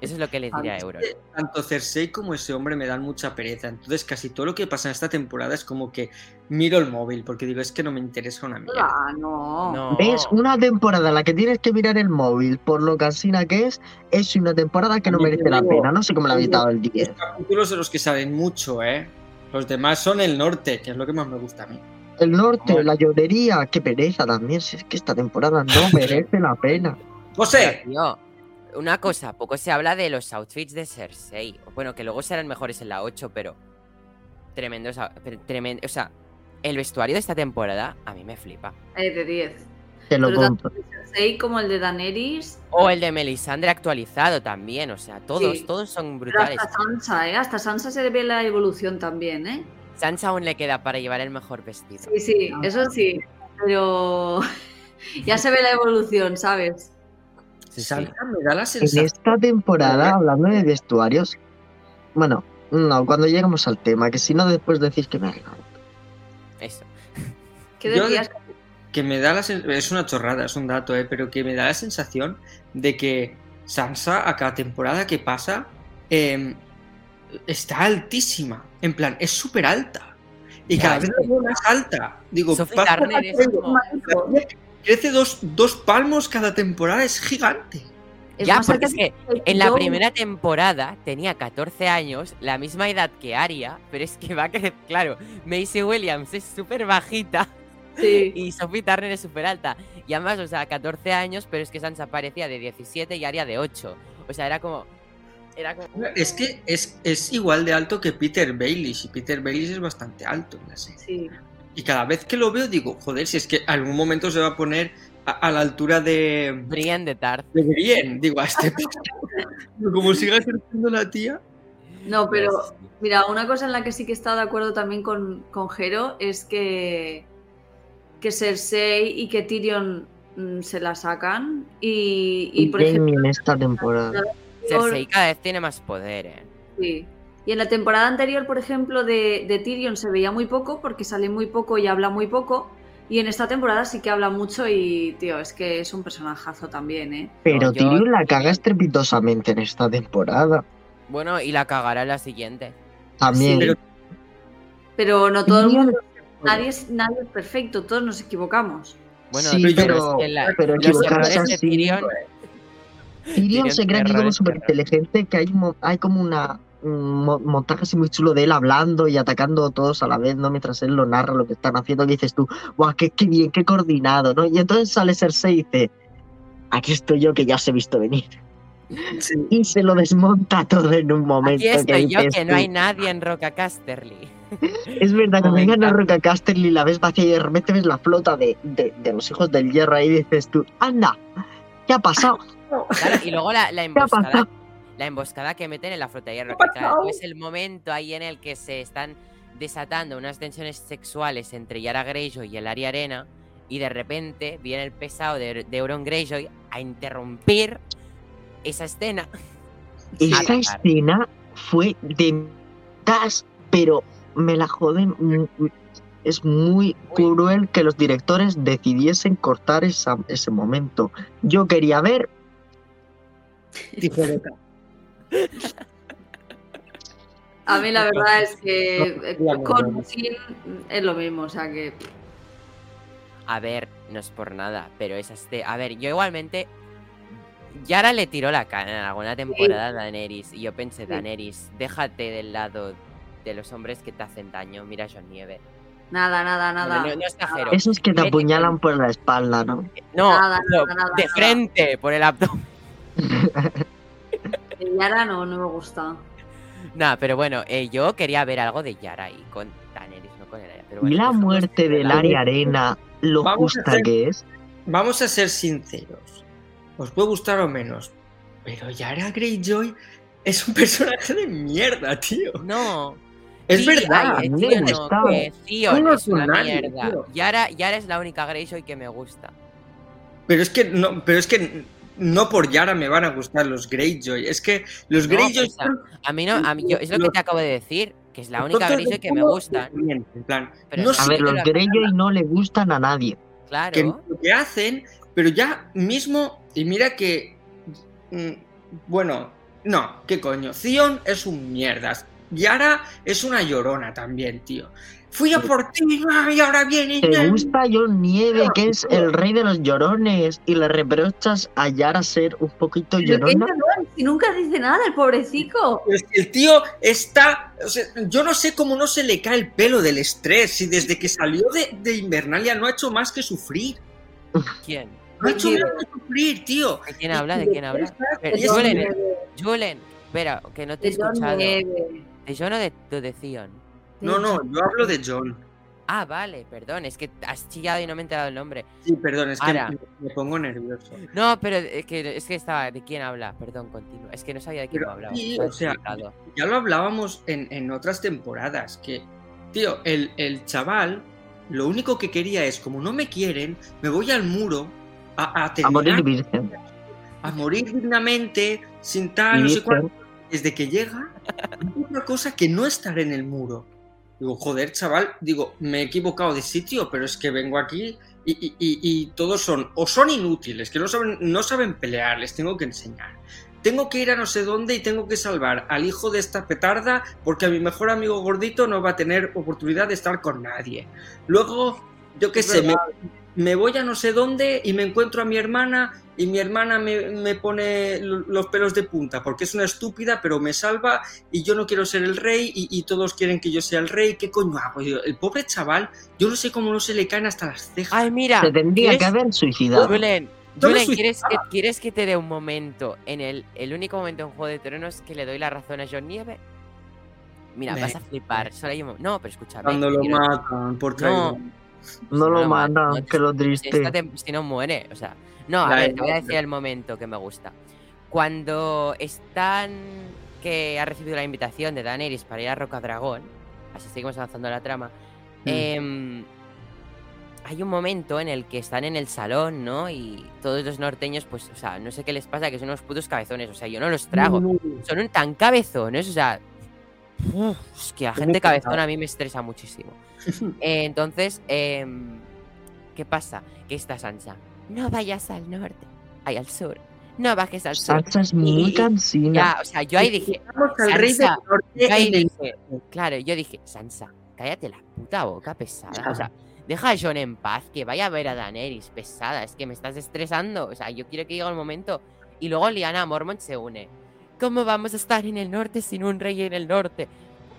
Eso es lo que le diré a Euron. Tanto Cersei como ese hombre me dan mucha pereza. Entonces, casi todo lo que pasa en esta temporada es como que miro el móvil, porque digo, es que no me interesa una mierda. Ah, no. No. ¿Ves? Una temporada en la que tienes que mirar el móvil por lo cansina que es, es una temporada que no merece la pena. No sé cómo le habéis dado el 10. Los capítulos de los que saben mucho, ¿eh? Los demás son el norte, que es lo que más me gusta a mí. El norte, la llorería, qué pereza también. Si es que esta temporada no *laughs* merece la pena. ¡José! Tío, una cosa, poco se habla de los outfits de Cersei. Bueno, que luego serán mejores en la 8, pero. Pero tremendo, o sea, el vestuario de esta temporada a mí me flipa. Eh, de 10. Te lo Pero compro. tanto el de Cersei como el de Daenerys. O el de Melisandre actualizado también, o sea, todos, Sí. todos son Pero brutales. hasta Sansa, ¿eh? Hasta Sansa se ve la evolución también, ¿eh? Sansa aún le queda para llevar el mejor vestido. Sí, sí, eso sí. Pero *laughs* ya se ve la evolución, ¿sabes? Sí, sí. Sansa me da la En sensación. esta temporada, hablando de vestuarios, bueno, no, cuando lleguemos al tema, que si no después decís que me ha ganado. Eso. ¿Qué Yo- decías? que me da la es una chorrada, es un dato, ¿eh? pero que me da la sensación de que Sansa a cada temporada que pasa em, está altísima. En plan, es súper alta. Y Ya, cada es vez veo más alta. Digo, Turner es como- crece dos, dos palmos cada temporada, es gigante. Es ya, porque es que en la primera temporada tenía 14 años, la misma edad que Aria, pero es que va a crecer, claro, Macy Williams es súper bajita Sí. y Sophie Turner es súper alta. Y además, o sea, 14 años, pero es que Sansa parecía de 17 y Aria de 8. O sea, era como... Era como... Es que es, es igual de alto que Peter Baelish, y Peter Baelish es bastante alto en la serie. Sí. Y cada vez que lo veo digo, joder, si es que algún momento se va a poner a, a la altura de, Brienne de Tarth. de Brienne, digo, a este. *laughs* Como siga creciendo la tía. No, pero mira, una cosa en la que sí que está de acuerdo también con, con Jero es que, que Cersei y que Tyrion mm, se la sacan. Y, y Y por ejemplo, en esta temporada. Cersei cada vez tiene más poder, eh. Sí. Y en la temporada anterior, por ejemplo, de, de Tyrion se veía muy poco porque sale muy poco y habla muy poco. Y en esta temporada sí que habla mucho y, tío, es que es un personajazo también, ¿eh? Pero yo- Tyrion la caga estrepitosamente en esta temporada. Bueno, y la cagará en la siguiente. También. pero- Pero no todo el mundo, nadie es, nadie es perfecto, todos nos equivocamos. Bueno, Sí, pero, pero- es que la- pero los equivocarse errores de Tyrion... Tyrion se cree aquí como súper inteligente, que hay, hay como una un mo- montaje así muy chulo de él hablando y atacando a todos a la vez, ¿no? Mientras él lo narra lo que están haciendo, y dices tú, guau, qué, qué bien, qué coordinado, ¿no? Y entonces sale Cersei y dice, aquí estoy yo que ya os he visto venir. Sí. Y se lo desmonta todo en un momento. Aquí estoy yo, dices que no hay nadie en Roca Casterly. Es verdad, cuando llegan a. Roca Casterly la ves vacía y de repente ves la flota de, de, de los hijos del hierro ahí y dices tú, anda, ¿qué ha pasado? Claro, y luego la, la *laughs* ¿Qué ha emboscada. La emboscada que meten en la flota de hierro. ¿Qué ha que claro, es el momento ahí en el que se están desatando unas tensiones sexuales entre Yara Greyjoy y el Arya Arena. y de repente viene el pesado de, de Euron Greyjoy a interrumpir esa escena. *laughs* Esa escena fue de gas, pero me la joden. Es muy cruel que los directores decidiesen cortar esa- ese momento. Yo quería ver. *laughs* A mí la verdad es que con sin es lo mismo, o sea que A ver, no es por nada, pero es este. A ver, yo igualmente. Yara le tiró la cara en alguna temporada a Daenerys. Y yo pensé, Daenerys, déjate del lado de los hombres que te hacen daño. Mira a John Nieve. Nada, nada, nada. No, no exagero. esos que te apuñalan por la espalda, ¿no? No, Nada, no, nada, nada, de nada. frente, por el abdomen. *laughs* De Yara no, no me gusta. Nah, pero bueno, eh, yo quería ver algo de Yara ahí con Daenerys, no con Elia. Pero Y bueno, la muerte de del área arena, lo Vamos a justa que es. Vamos a ser sinceros. Os puede gustar o menos. Pero Yara Greyjoy es un *laughs* personaje de mierda, tío. No. Es Sí, verdad. ay, a mí tío, me no, gustaba. que Theon No, es una nadie, mierda. tío. Yara, Yara es la única Greyjoy que me gusta. Pero es que no, pero es que no por Yara me van a gustar los Greyjoy. Es que los No, Greyjoy son A mí no, a mí, yo, es lo que te acabo de decir, que es la única Greyjoy que me bien, En plan, Pero no sí A ver, los Greyjoy no le gustan a nadie. Claro. que lo que hacen, pero ya mismo, y mira que, mm, bueno, no, qué coño, Zion es un mierdas, Yara es una llorona también, tío. Fui a por ti y ahora viene. ¿Te gusta John Nieve, que es el rey de los llorones, y le reprochas a Yara ser un poquito llorona? si nunca dice nada el pobrecito. Es que el tío está. o sea, yo no sé cómo no se le cae el pelo del estrés. Si desde que salió de, de Invernalia no ha hecho más que sufrir. ¿Quién? No ha hecho más que sufrir, tío. ¿De quién habla? ¿De quién habla? Y Julen, Julen, espera, que no te he escuchado. Nieve. ¿De John o de, de, de Theon? No, no, yo hablo de John. Ah, vale, perdón, es que has chillado y no me he enterado el nombre. Sí, perdón, es que me, me pongo nervioso. No, pero es que, es que estaba. ¿De quién habla? Perdón, continúa. Es que no sabía de quién Pero, hablaba. sí, o sea. Ya lo hablábamos en, en otras temporadas, que, tío, el, el chaval lo único que quería es, como no me quieren, me voy al muro a, a morir virgen. a morir dignamente, sin tal, no sé cuánto. Desde que llega, otra cosa que no estar en el muro. Digo, joder, chaval, digo, me he equivocado de sitio, pero es que vengo aquí y, y- y- y todos son, o son inútiles, que no saben, no saben pelear, les tengo que enseñar. Tengo que ir a no sé dónde y tengo que salvar al hijo de esta petarda porque a mi mejor amigo gordito no va a tener oportunidad de estar con nadie. Luego, yo qué sé, me. Me voy a no sé dónde y me encuentro a mi hermana y mi hermana me, me pone lo- los pelos de punta porque es una estúpida, pero me salva y yo no quiero ser el rey y, y todos quieren que yo sea el rey. ¿Qué coño hago? Digo, el pobre chaval, yo no sé cómo no se le caen hasta las cejas. Ay, mira. Se tendría que ¿quieres- haber suicidado. Julen, Yo ¿quieres, que. ¿quieres que te dé un momento en el, el único momento en Juego de Tronos que le doy la razón a John Nieve? Mira, Me- vas a flipar. Solo hay un No, pero escúchame. Cuando lo quiero- matan por traidor. No lo No, mandan, no, que lo Si, triste. si no muere, o sea. No, a ver, te voy a decir el momento que me gusta. Cuando están. que ha recibido la invitación de Daenerys para ir a Roca Dragón, así seguimos avanzando la trama. Mm. em, hay un momento en el que están en el salón, ¿no? Y todos los norteños, pues, o sea, no sé qué les pasa, que son unos putos cabezones, o sea, yo no los trago. Son un tan cabezones, o sea. Uf, es que la Es gente cabezona a mí me estresa muchísimo. *laughs* Eh, entonces, em, ¿qué pasa? Que esta Sansa, no vayas al norte, ay, al sur, no bajes al sur. Sansa es muy cansina. Ya, o sea, yo ahí dije, Vamos al rey del norte yo ahí el- claro, yo dije, Sansa, cállate la puta boca, pesada. O sea, *laughs* deja a Jon en paz, que vaya a ver a Daenerys, pesada, es que me estás estresando. O sea, yo quiero que llegue el momento. Y luego Liana Mormont se une. ¿Cómo vamos a estar en el norte sin un rey en el norte?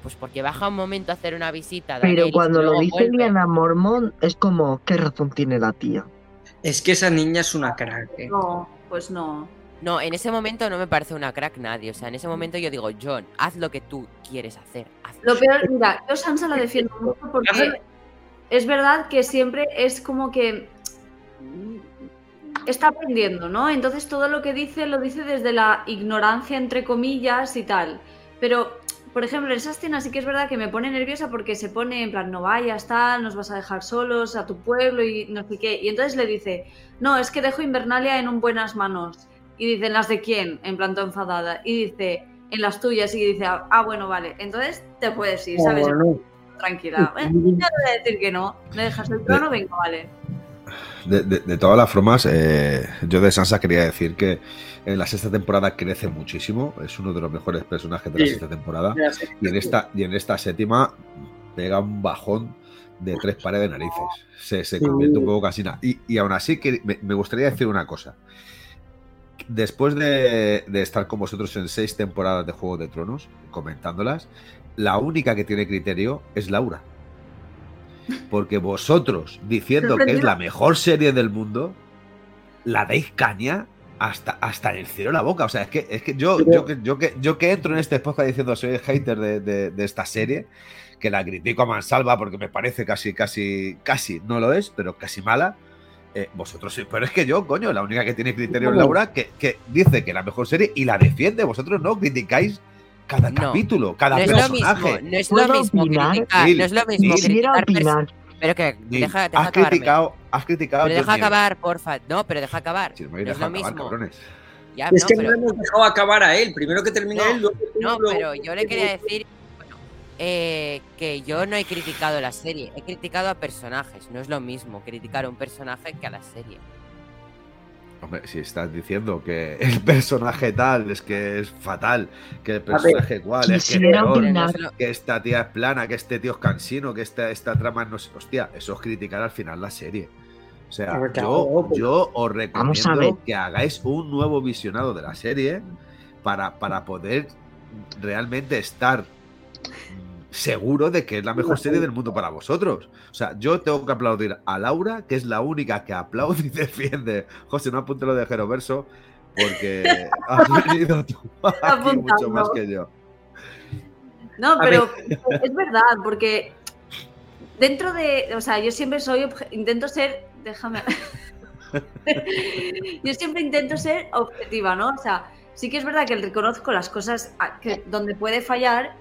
Pues porque baja un momento a hacer una visita. a Pero Daenerys cuando lo dice vuelve. Liana Mormont, es como, ¿qué razón tiene la tía? Es que esa niña es una crack. eh. No, pues no. No, en ese momento no me parece una crack nadie. O sea, en ese momento yo digo, John, haz lo que tú quieres hacer. hazlo". Lo peor, mira, yo Sansa la *laughs* defiendo mucho porque es verdad que siempre es como que está aprendiendo, ¿no? Entonces todo lo que dice lo dice desde la ignorancia, entre comillas, y tal. Pero por ejemplo, en esa escena sí que es verdad que me pone nerviosa porque se pone en plan, no vayas, tal, nos vas a dejar solos a tu pueblo y no sé qué. Y entonces le dice, no, es que dejo Invernalia en un buenas manos. Y dice, ¿en las de quién? En plan, toda enfadada. Y dice, en las tuyas. Y dice, ah, bueno, vale. Entonces te puedes ir, ¿sabes? Tranquila. Ya te voy a decir que no. ¿Me dejas el trono? *laughs* Venga, vale. De, de- de todas las formas, eh, yo de Sansa quería decir que en la sexta temporada crece muchísimo. Es uno de los mejores personajes de la Sí. sexta temporada. Y en esta, y en esta séptima pega un bajón de tres pares de narices. Se, se Sí. convierte un poco casi nada. Y, y aún así, que me, me gustaría decir una cosa. Después de, de estar con vosotros en seis temporadas de Juego de Tronos, comentándolas, la única que tiene criterio es Laura. Porque vosotros, diciendo que es la mejor serie del mundo, la dais caña hasta, hasta en el cielo de la boca. O sea, es que, es que yo, yo, que, yo, que, yo que entro en este podcast diciendo soy el hater de, de- de esta serie, que la critico a mansalva porque me parece casi, casi, casi, no lo es, pero casi mala. eh, vosotros sí, pero es que yo, coño, la única que tiene criterio es. Laura, que, que dice que la mejor serie y la defiende. Vosotros no criticáis cada No. capítulo, cada No es lo mismo, personaje. no es lo ¿Puedo mismo opinar? criticar, Gil, no es lo mismo criticar opinar. Pero que Gil, deja, deja has acabarme. criticado, has criticado. Pero deja acabar, porfa. No, pero deja acabar. Si no me no habéis es lo acabar, mismo. cabrones. Ya, Es no, que pero, no hemos dejado acabar a él. Primero que termine No, él, luego. no, luego- pero yo le quería decir bueno, eh, que yo no he criticado la serie, he criticado a personajes. No es lo mismo criticar a un personaje que a la serie. Hombre, si estás diciendo que el *laughs* personaje tal es que es fatal, que el personaje cual es que peor, que esta tía es plana, que este tío es cansino, que esta, esta trama no es. Hostia, eso es criticar al final la serie. O sea, yo, pero- yo os recomiendo ver. que hagáis un nuevo visionado de la serie para, para poder realmente estar seguro de que es la mejor serie del mundo para vosotros. O sea, yo tengo que aplaudir a Laura, que es la única que aplaude y *laughs* defiende. José, no apunte lo de Jeroverso, porque *laughs* has venido tú aquí mucho más que yo. No, pero *laughs* es verdad, porque dentro de, o sea, yo siempre soy, intento ser, déjame, yo siempre intento ser objetiva, ¿no? O sea, sí que es verdad que reconozco las cosas que, donde puede fallar,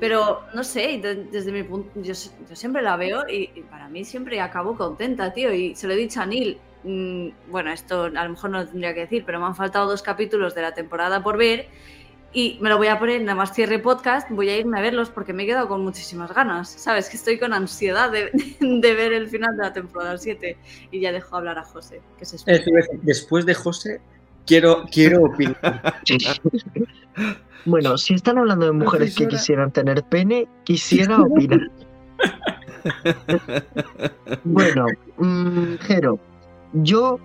pero no sé, de- desde mi punto, yo, yo siempre la veo y, y para mí siempre acabo contenta, tío, y se lo he dicho a Neil. mm, Bueno, esto a lo mejor no lo tendría que decir, pero me han faltado dos capítulos de la temporada por ver y me lo voy a poner, nada más cierre podcast, voy a irme a verlos porque me he quedado con muchísimas ganas. ¿Sabes? Que estoy con ansiedad de, *laughs* de ver el final de la temporada 7. Y ya dejo hablar a José, que se. Eso Después de José, quiero, quiero opinar. *laughs* Bueno, si están hablando de mujeres que quisieran tener pene, quisiera opinar. *laughs* Bueno, mm, Jero, yo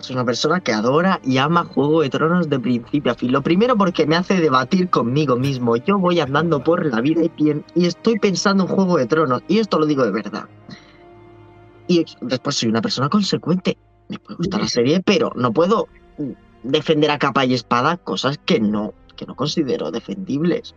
soy una persona que adora y ama Juego de Tronos de principio a fin. Lo primero porque me hace debatir conmigo mismo. Yo voy andando por la vida y, pien- y estoy pensando en Juego de Tronos. Y esto lo digo de verdad. Y después soy una persona consecuente. Me puede gustar la serie, pero no puedo mm, defender a capa y espada cosas que no, que no considero defendibles.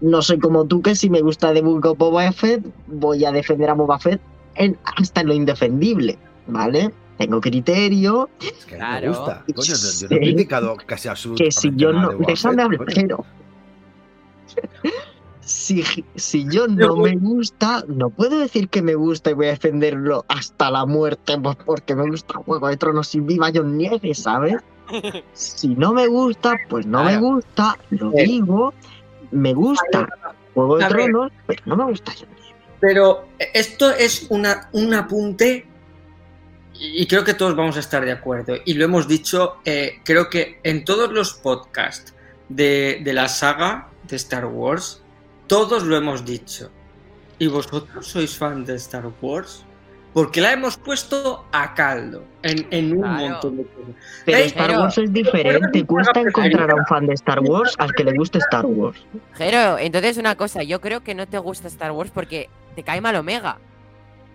No soy como tú que si me gusta The Book of Boba Fett, voy a defender a Boba Fett en, hasta en lo indefendible, ¿vale? Tengo criterio, Es que Claro. me gusta. Coño, yo, yo no he criticado casi absolutamente que si yo no... Déjame hablar, pero... Si, si yo no me gusta, no puedo decir que me gusta y voy a defenderlo hasta la muerte pues, porque me gusta Juego de Tronos y viva John Nieve, ¿sabes? Si no me gusta, pues no me gusta, lo Eh. digo, me gusta Juego de. Tronos, pero no me gusta. Pero esto es una, un apunte y creo que todos vamos a estar de acuerdo. Y lo hemos dicho, eh, creo que en todos los podcasts de, de la saga de Star Wars, todos lo hemos dicho. ¿Y vosotros sois fan de Star Wars? Porque la hemos puesto a caldo en, en un Claro. montón de cosas. Pero Star Wars es diferente, cuesta encontrar a un fan de Star Wars al que le guste Star Wars. Jero, entonces una cosa, yo creo que no te gusta Star Wars porque te cae mal Omega.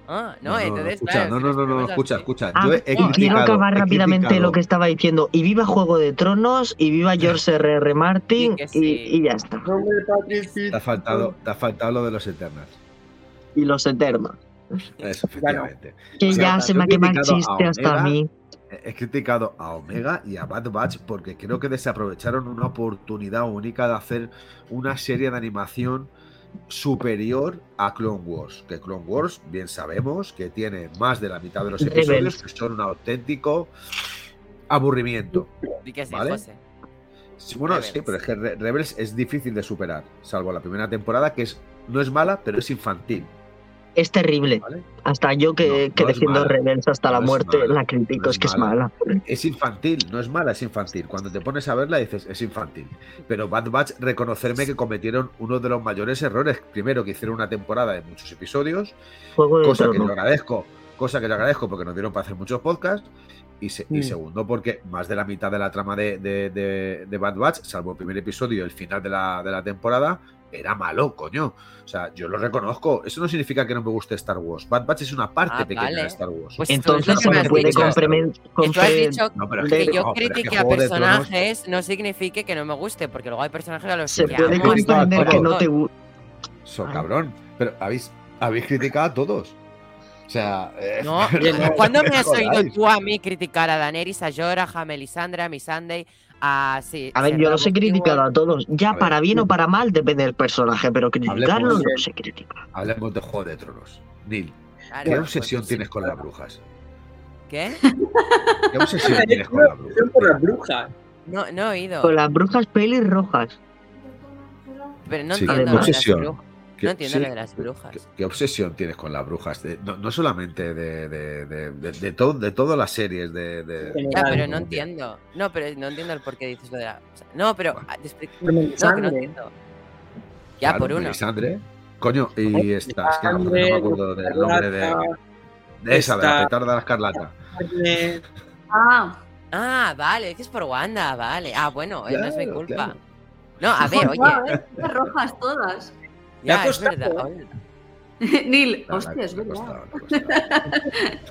Ah, no, No, no, entonces. escucha, claro, no, no, no, escucha, escucha. Ah, Yo he y quiero acabar he rápidamente criticado- lo que estaba diciendo. Y viva Juego de Tronos, y viva George R.R. Martin, Y que y, sí. y ya está. Te ha faltado, te ha faltado lo de los Eternals. Y los Eternos. Eso, efectivamente. Que O sea, ya se me he ha quemado el chiste hasta a mí. he criticado a Omega y a Bad Batch porque creo que desaprovecharon una oportunidad única de hacer una serie de animación superior a Clone Wars. Que Clone Wars, bien sabemos, que tiene más de la mitad de los episodios que son un auténtico aburrimiento. ¿Vale? Sí, bueno, Rebels. sí, pero es que Re- Rebels es difícil de superar, salvo la primera temporada, que es no es mala, pero es infantil. Es terrible. ¿vale? Hasta yo que, No, que no defiendo. Rebels hasta la No muerte mala. la critico, es es que es mala. mala. Es infantil, no es mala, es infantil. Cuando te pones a verla dices, es infantil. Pero Bad Batch, reconocerme que cometieron uno de los mayores errores. Primero, que hicieron una temporada de muchos episodios, Juego cosa que yo agradezco, cosa que yo agradezco porque nos dieron para hacer muchos podcasts. Y, se- y Mm. segundo, porque más de la mitad de la trama de, de- de- de Bad Batch, salvo el primer episodio y el final de la, de la temporada, era malo, coño. O sea, yo lo reconozco. Eso no significa que no me guste Star Wars. Bad Batch es una parte Ah, pequeña vale. de Star Wars. Pues tú Entonces se que me puede dicho. complemen- Que tú has compre- dicho No, que que- yo no, critique a personajes no signifique que no me guste, porque luego hay personajes a los se que puede amo comprender que no te gusta. So, Ah. cabrón. Pero habéis, habéis criticado a todos. O sea, eh, No, *laughs* ¿cuándo me has oído tú a mí criticar a Daenerys, a Jorah, a Melisandre, a Missandei, a... Sí, A ver, yo los he Serra criticado a todos. Ya A ver. para bien o para mal depende del personaje, pero criticarlo no se critica. Hablemos de Juego de Tronos. Neil, Claro, ¿qué pues, obsesión sí. tienes con las brujas? ¿Qué? ¿Qué obsesión *laughs* tienes con las brujas? Por las brujas. No, no he oído. Con las brujas pelis rojas. Pero no Sí, entiendo ¿qué lo de las obsesión? Brujas. ¿Qué- No entiendo sí, lo de las brujas. ¿Qué, qué obsesión tienes con las brujas? De- no, no solamente de, de, de, de, de todo- de todas las series de... de- Ya, pero no entiendo. No, pero no entiendo el por qué dices lo de la... o sea, no, pero... ah, Por No, que no entiendo. Ya, Claro, por uno. Melisandre. Coño, y esta, es que no, no me acuerdo del nombre de, de esa, de la petarda de la escarlata. Ah, Ah, vale, es que es por Wanda, vale. Ah, bueno, eh, no es mi Claro, culpa. claro. No, a ver, oye. ¿eh? Rojas todas. Ha Ya, es verdad. ¿eh? Neil, la- hostia, es verdad. *laughs*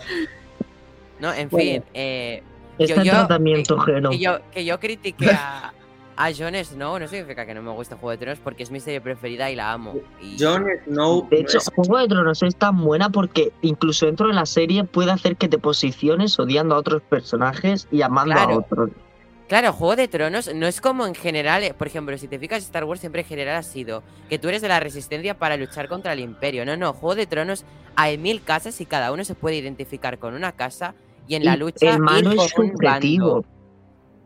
No, en Bueno. fin. Eh, Está yo, yo- tratamiento Geno. que, yo, que yo critique a, a Jon Snow no significa que no me guste Juego de Tronos porque es mi serie preferida y la amo. Y- Jon Snow. De hecho, Juego de Tronos es tan buena porque incluso dentro de la serie puede hacer que te posiciones odiando a otros personajes y amando Claro. a otros. Claro, Juego de Tronos no es como en general, eh, por ejemplo, si te fijas, Star Wars siempre en general ha sido que tú eres de la resistencia para luchar contra el imperio. No, no, Juego de Tronos hay mil casas y cada uno se puede identificar con una casa y en la lucha el malo es subjetivo.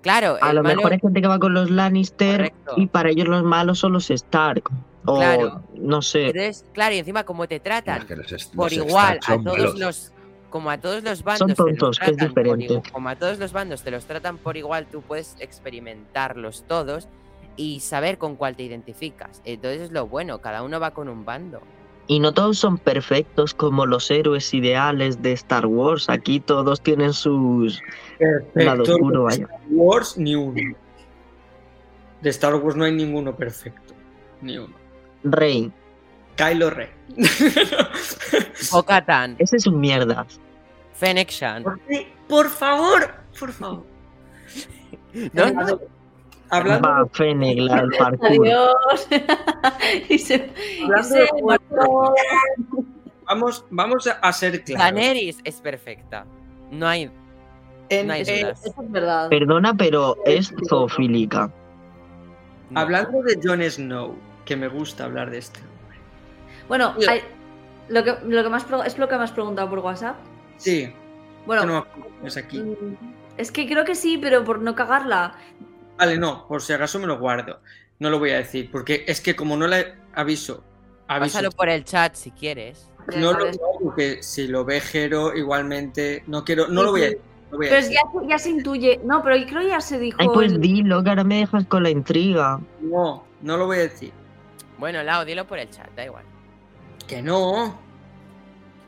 Claro, A lo malo- mejor hay gente que va con los Lannister Correcto. y para ellos los malos son los Stark. O Claro. no sé. Entonces, claro, y encima como te Es tratan que los est- por los igual a todos malos. los como a todos los bandos te tontos, los que es tratan por diferente. como a todos los bandos te los tratan por igual tú puedes experimentarlos todos y saber con cuál te identificas entonces es lo bueno cada uno va con un bando Y no todos son perfectos como los héroes ideales de Star Wars. Aquí todos tienen sus lado Perfecto. oscuro. Star Wars, ni uno. De Star Wars no hay ninguno perfecto. Ni uno. Rey, Kylo Ren. *laughs* Bo-Katan, ese es un mierda. Fennec Shan ¿Por favor, por favor. ¿No? Hablando- Hablando, Va, Fennec, la del *laughs* parkour. Adiós. *laughs* y se, y hablando se de Juego de marchó. vamos, vamos a- ser claros. Daenerys es perfecta no hay En- no hay eh. Eso es verdad. Perdona, pero es zoofílica. No. hablando de Jon Snow, que me gusta hablar de este. Bueno, hay- lo que, lo que más, es lo que me has preguntado por WhatsApp. Sí, Bueno, no es aquí. mm, es que creo que sí, pero por no cagarla. Vale, no, por si acaso me lo guardo. No lo voy a decir, porque es que como no le aviso, aviso pásalo por el chat si quieres no lo digo porque si lo ve Jero igualmente no quiero, no Sí, lo voy a decir. lo voy a Pero ya, ya se intuye. No, pero yo creo que ya se dijo. Ay, pues dilo, que ahora me dejas con la intriga. No, no lo voy a decir. bueno Lau dilo por el chat da igual Que no.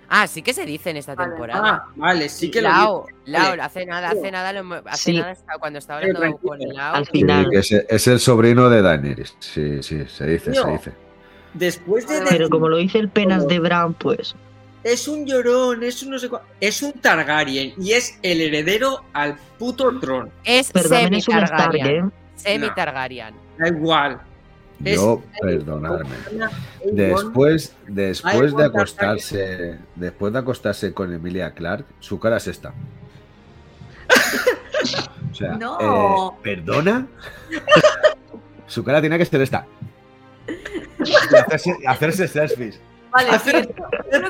ah sí que se dice en esta Vale. temporada Ah, vale, sí que lo Lau, digo. Lau, Vale. hace nada, hace nada, lo hace Sí. nada está- cuando estaba hablando con Lau. Al final. es, es el sobrino de Daenerys. Sí, sí, se dice, se dice. Después de Pero decir, como lo dice el penas de Bran, pues. es un llorón, es un no sé cuál, es un Targaryen y es el heredero al puto trono. Es Pero semi-Targaryen. ¿eh? Semi-Targaryen. Da igual. Yo, perdonadme. Después, después de acostarse, después de acostarse con Emilia Clark, su cara es esta. *laughs* O sea, No. eh, ¿perdona? *laughs* Su cara tiene que ser esta. Y hacerse, hacerse selfies. Vale, Hacer-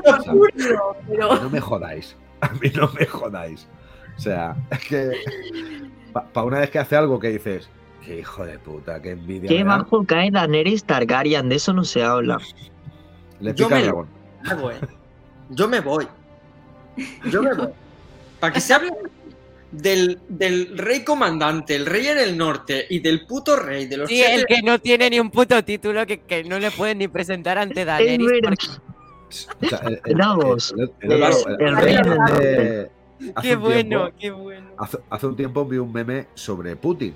absurdo, *laughs* pero... No me jodáis. A mí no me jodáis. O sea, es que. Para una vez que hace algo que dices, qué hijo de puta, qué envidia. Qué me da", bajo cae Daenerys Targaryen, de eso no se habla. Le Yo pica el me- dragón. ¿eh? Yo me voy. Yo me voy. Para que se hable del, del rey comandante, el rey en el norte y del puto rey de los Sí, el que no tiene ni un puto título que, que no le pueden ni presentar ante Daenerys. O sea, el, el- Davos, el- el- el- el- el el- rey eh, Qué bueno, tiempo- qué bueno. Hace, hace un tiempo vi un meme sobre Putin.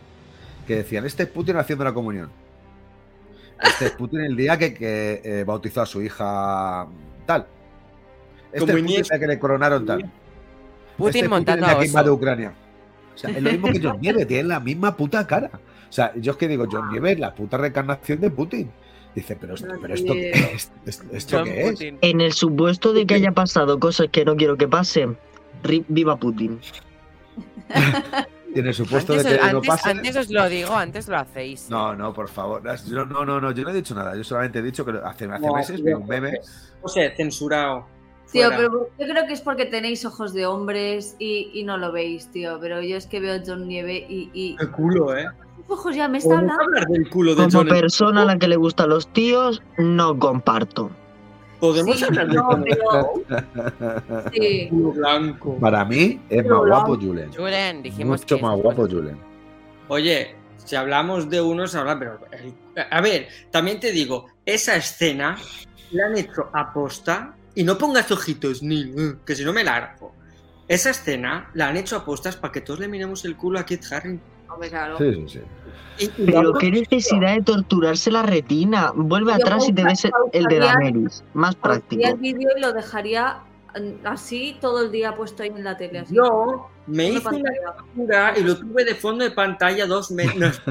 Que decían, este es Putin haciendo la comunión. Este es Putin el día que, que, eh, bautizó a su hija tal. Este Como es Putin que le coronaron tal. Putin Este es montando el a que invade. Ucrania. O sea, es lo mismo que John *laughs* Nieve, tienen la misma puta cara. O sea, yo es que digo, John Nieve es la puta reencarnación de Putin. Dice, pero, esto- pero esto? ¿Esto, qué es? Putin. En el supuesto de que haya pasado cosas que no quiero que pasen, viva Putin. *laughs* Y en el supuesto Antes, de que no antes- pase. antes os lo digo, antes lo hacéis. No, no, por favor. Yo- no, no, no, yo no he dicho nada. Yo solamente he dicho que hace, hace No, meses vi un meme. No sé, censurado. Tío, Fuera. pero yo creo que es porque tenéis ojos de hombres y, y no lo veis, tío. Pero yo es que veo a John Nieve y, y El culo, ¿eh? sus ojos ya me están ¿Podemos hablando. hablar del culo de Como John? persona a la que le gustan los tíos, no comparto. ¿Podemos Sí, hablar del no, pero... *laughs* Sí. blanco? Para mí es más guapo. Julen. Julen, dijimos Mucho que más guapo Julen. Oye, si hablamos de unos, habla, pero. a ver, también te digo, esa escena la han hecho aposta. Y no pongas ojitos, ni. eh, que si no me largo. Esa escena la han hecho apostas para que todos le miremos el culo a Kit Harington. Hombre, claro. Sí, sí, sí. Y- y Pero qué necesidad de torturarse la retina. Vuelve Yo atrás y te ves el- de Daenerys. Más práctico. el vídeo y lo dejaría así todo el día puesto ahí en la tele. Así. Yo me Una hice una captura y lo tuve de fondo de pantalla dos meses. *laughs*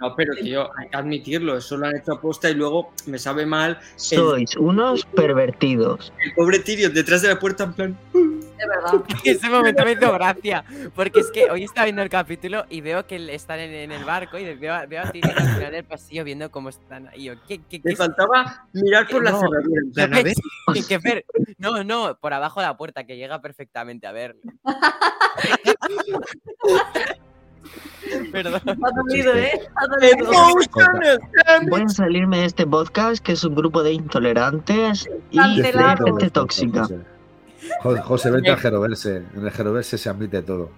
No, pero tío, hay que admitirlo, eso lo han hecho aposta y luego me sabe mal Sois unos pervertidos. el pobre Tyrion detrás de la puerta en plan. De verdad. *laughs* Ese momento me hizo gracia. Porque es que hoy estaba viendo el capítulo y veo que están en, en el barco y veo, a- veo a Tyrion al final del pasillo viendo cómo están ahí. Yo, ¿qué, qué, qué Me faltaba mirar por la No, cerradura. Ver, no, no, por abajo de la puerta, que llega perfectamente a verlo. *laughs* Perdón. Ha dolido, ¿eh? Ha Eh, dolido. Voy a salirme de este podcast, que es un grupo de intolerantes y de gente tóxica. José. Vete al Geroverse. En el Geroverse se admite todo.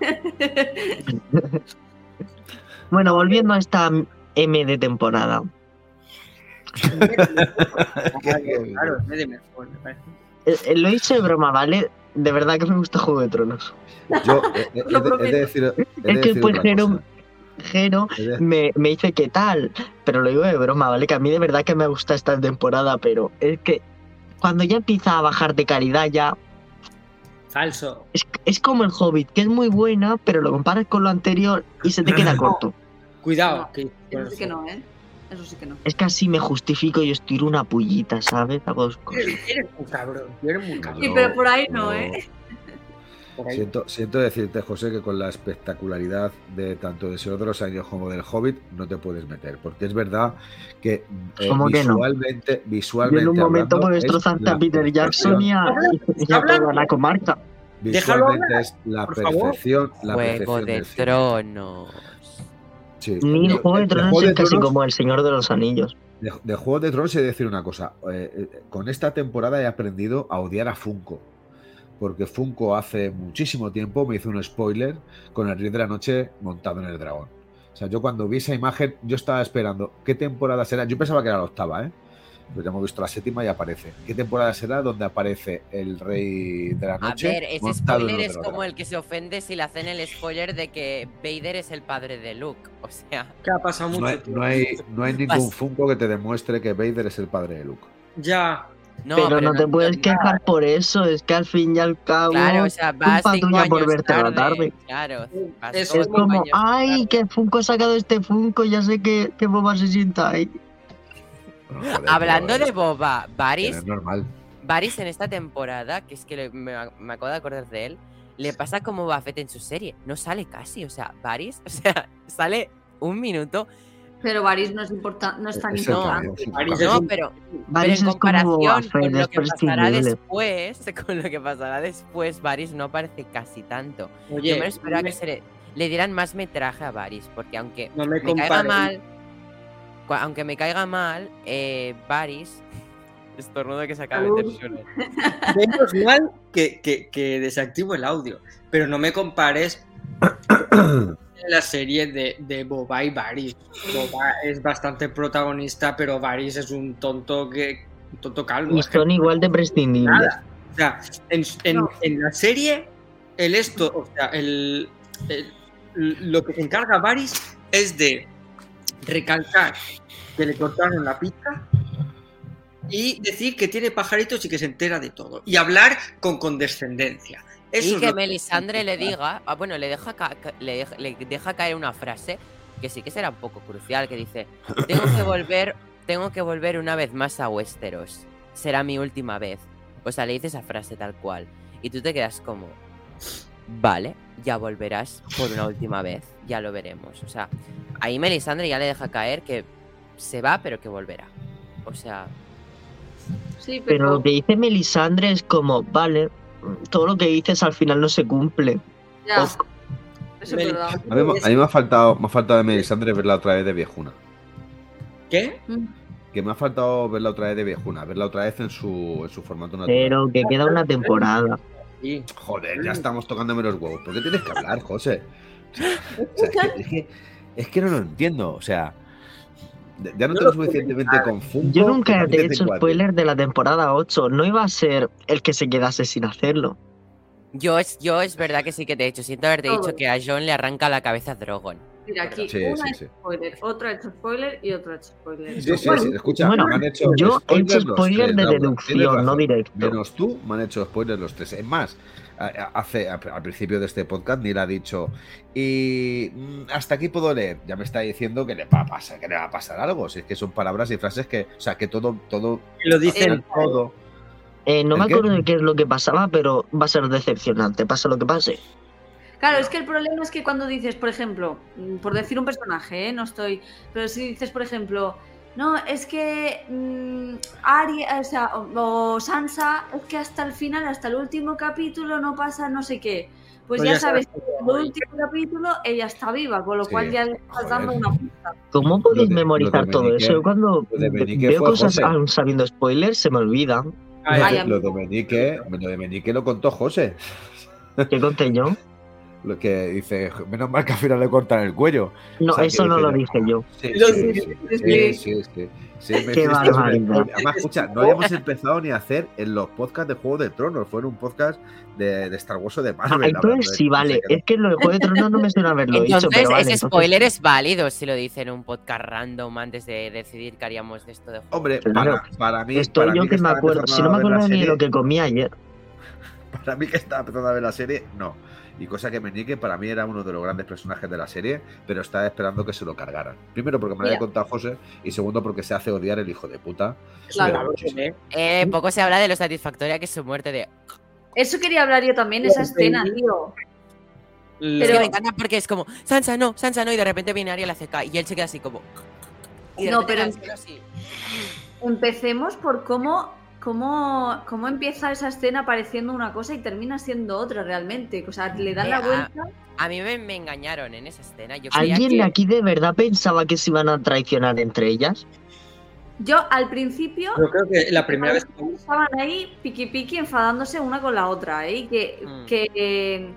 *laughs* Bueno, volviendo a esta M de temporada. Claro, es medio mejor, me parece. Eh, Lo hice de broma, ¿vale? De verdad que me gusta Juego de Tronos. Yo *laughs* eh, eh, he, de- he de decir. he de Es que decir pues una Jero, de- me, me dice qué tal, pero lo digo de broma, ¿vale? Que a mí de verdad que me gusta esta temporada, pero es que cuando ya empieza a bajar de calidad ya Falso. es, es como el Hobbit, que es muy buena, pero lo comparas con lo anterior y se te queda corto. Cuidado. No, que- Eso sí que no, ¿eh? Eso sí que no. Es que así me justifico y os tiro una pullita, ¿sabes? Hago dos cosas. Eres, eres muy cabrón. Eres muy cabrón. Sí, pero por ahí no, ¿eh? Por ahí. Siento, siento decirte, José, que con la espectacularidad de tanto de Señor de los Años como del Hobbit no te puedes meter, porque es verdad que eh, ¿Cómo que no? visualmente, visualmente en un momento hablando, destrozarte la a Peter Jackson y a, y a toda la comarca. Visualmente hablar, es la perfección, la Juego perfección de. Tronos. Sí. Ni De- Juego de Tronos Juego es de casi Tronos- como El Señor de los Anillos. De, de Juego de Tronos he de decir una cosa. eh, eh, con esta temporada he aprendido a odiar a Funko. Porque Funko hace muchísimo tiempo me hizo un spoiler con el Rey de la Noche montado en el dragón. O sea, yo cuando vi esa imagen, yo estaba esperando qué temporada será. Yo pensaba que era la octava, ¿eh? Pero ya hemos visto la séptima y aparece. ¿Qué temporada será donde aparece el Rey de la A Noche? ver, ese spoiler es como dragón? el que se ofende si le hacen el spoiler de que Vader es el padre de Luke. O sea, Que ha pasado mucho No hay, tiempo. no hay, no hay *laughs* ningún Funko que te demuestre que Vader es el padre de Luke. Ya. No, pero, no te puedes quejar por eso, es que al fin y al cabo Claro, o sea, vas por verte a la tarde. Claro, Es como, años ay, tarde. que Funko ha sacado este Funko, ya sé que, que Boba se sienta ahí. Joder, Hablando de Boba, normal. Varys en esta temporada, que es que le- me, me acabo de acordar de él, le pasa como Buffett en su serie. No sale casi, o sea, Varys, *laughs* o sea, sale un minuto. Pero Varys no es, importa, no es tan Es el importante. No, pero, pero Varys en es como comparación Buffett, con lo es que pasará después, *laughs* con lo que pasará después, Varys no aparece casi tanto. Oye, Yo me esperaba que se le, le dieran más metraje a Varys, porque aunque no me me caiga mal, aunque me caiga mal, eh, Varys, *laughs* estornudo que se acaba de meter Salud. solo. *laughs* Menos mal que, que- que desactivo el audio, pero no me compares *coughs* en la serie de, de Boba y Varys. Boba es bastante protagonista, pero Varys es un tonto que un tonto calvo. Y es que son igual de prescindibles. nada. O sea, en, en- No. en la serie, el esto, o sea, el, el- lo que se encarga Varys es de recalcar que le cortaron la pizza y decir que tiene pajaritos y que se entera de todo. Y hablar con condescendencia. Eso y que Melisandre le diga, ah, bueno, deja, le, deja, le deja caer una frase que sí que será un poco crucial, que dice, tengo que volver, tengo que volver una vez más a Westeros. Será mi última vez. O sea, le dice esa frase tal cual. Y tú te quedas como, vale, ya volverás por una última vez, ya lo veremos. O sea, ahí Melisandre ya le deja caer que se va, pero que volverá. O sea, Sí, Pero pero, lo que dice Melisandre es como, vale, todo lo que dices al final no se cumple. ya, eso es verdad. A mí, me- a mí me ha faltado, me ha faltado de Melisandre verla otra vez de viejuna. ¿Qué? Mm. Que me ha faltado verla otra vez de viejuna, verla otra vez en su, en su formato natural. Pero que queda una temporada. Sí. Joder, ya estamos tocándome los huevos. ¿Por qué tienes que hablar, José? O sea, o sea, es, que, es, que, es que no lo entiendo. O sea, ya no Yo tengo lo suficientemente confuso. Yo nunca te he hecho spoiler de la temporada 8. No iba a ser el que se quedase sin hacerlo. yo es, yo es verdad que sí que te he hecho. Siento haberte Todo. dicho que a John le arranca la cabeza a Drogon. Mira, aquí Sí, una sí, sí. spoiler, otro ha hecho spoiler y otro ha hecho spoiler. Sí, sí, Bueno, sí. Escucha, Bueno, me han hecho Yo he hecho spoiler de deducción, no directo. Menos tú, me han hecho spoilers los tres. Es más, hace, al principio de este podcast ni le ha dicho. Y mm, hasta aquí puedo leer. Ya me está diciendo que le va a pasar, que le va a pasar algo. Si es que son palabras y frases que. O sea, que todo, todo. Lo dicen todo. Eh, no ¿El me acuerdo de qué es lo que pasaba, pero va a ser decepcionante, pase lo que pase. Claro, es que el problema es que cuando dices, por ejemplo, mm, por decir un personaje, ¿eh? no estoy, pero si dices, por ejemplo, no, es que mm, Arya, o sea, o, o Sansa, es que hasta el final, hasta el último capítulo no pasa no sé qué. Pues, Pues ya, ya sabes, que en el último capítulo ella está viva, con lo Sí, cual ya le estás dando una pista. ¿Cómo podéis de- memorizar de todo Benique- eso? Yo cuando veo cosas aún sabiendo spoilers, se me olvidan. Ay, Ay, Lo, de Menique, lo de Menique lo contó José. ¿Qué conté yo? Lo que dice, menos mal que al final le cortan el cuello. No, O sea, que eso no dice, lo dije yo. Sí, sí, sí, sí, me *laughs* Qué. Además, escucha, no habíamos empezado ni a hacer en los podcasts de Juego de Tronos. Fue en un podcast de, de Star Wars o de Ah, Marvel. hablando entonces sí, no sé vale. qué. Es que lo de Juego de Tronos no me suena haberlo dicho, Entonces, pero vale. ese entonces- spoiler es válido si lo dice en un podcast random antes de decidir que haríamos de esto de juego. Hombre, Claro. para, para mí. Estoy para yo mí que me acuerdo. Si no me acuerdo ni de lo que comí ayer. *laughs* Para mí que estaba empezando a ver la serie, no. Y cosa que Meñique para mí era uno de los grandes personajes de la serie, pero estaba esperando que se lo cargaran. Primero porque me lo había contado José y segundo porque se hace odiar el hijo de puta. Claro. ¿eh? Eh, poco se habla de lo satisfactoria que es su muerte de... Eso quería hablar yo también, esa escena, tío. Es Pero- que me encanta porque es como, Sansa no, Sansa no, y de repente viene Arya y la hace ca- y él se queda así como... Y de No, pero- así. Empecemos por cómo, cómo, cómo empieza esa escena pareciendo una cosa y termina siendo otra realmente. O sea, le dan la vuelta. A mí me, me engañaron en esa escena. Yo ¿Alguien que- aquí de verdad pensaba que se iban a traicionar entre ellas? Yo al principio Yo creo que la primera vez que *laughs* estaban ahí piqui piqui enfadándose una con la otra, ¿eh? Y que, Mm. que,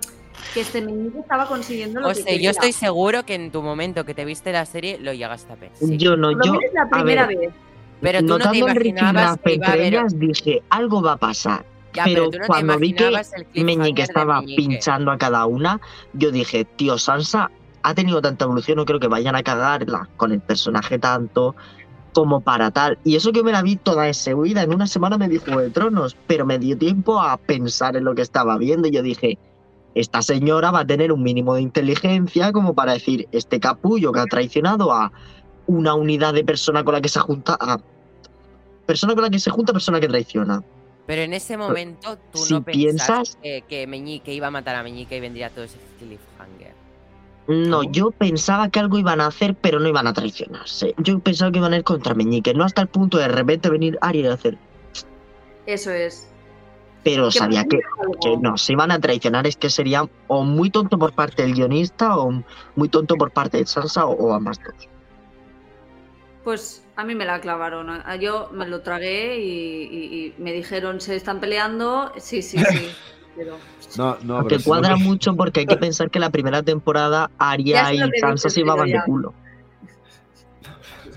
que este meñique estaba consiguiendo lo O que sea, quería. yo estoy seguro que en tu momento que te viste la serie lo llegaste a pensar. Yo no, Por lo yo. menos la a primera ver, vez. Pero tú no te notando imaginabas que iba a haber... ellas, dije, algo va a pasar. Ya, pero pero no cuando vi que Meñique estaba Meñique. pinchando a cada una, yo dije, tío, Sansa ha tenido tanta evolución, no creo que vayan a cagarla con el personaje tanto como para tal. Y eso que me la vi toda esa huida, en una semana me dijo de Tronos, pero me dio tiempo a pensar en lo que estaba viendo y yo dije, esta señora va a tener un mínimo de inteligencia como para decir, este capullo que ha traicionado a una unidad de persona con la que se junta, a persona con la que se junta, persona que traiciona. Pero en ese momento tú si no piensas- que, que Meñique iba a matar a Meñique y vendría todo ese cliffhanger. No, yo pensaba que algo iban a hacer, pero no iban a traicionarse. Yo pensaba que iban a ir contra Meñique, no hasta el punto de de repente venir Arya y hacer. Eso es. Pero sabía que, que no, se iban a traicionar, es que sería o muy tonto por parte del guionista o muy tonto por parte de Sansa o, o ambas dos. Pues a mí me la clavaron. Yo me lo tragué y, y- y me dijeron, se están peleando. Sí, sí, sí. *laughs* Pero No, no, Aunque pero si no cuadra mucho porque hay que pensar que la primera temporada Ya Arya y Sansa se llevaban pero de culo.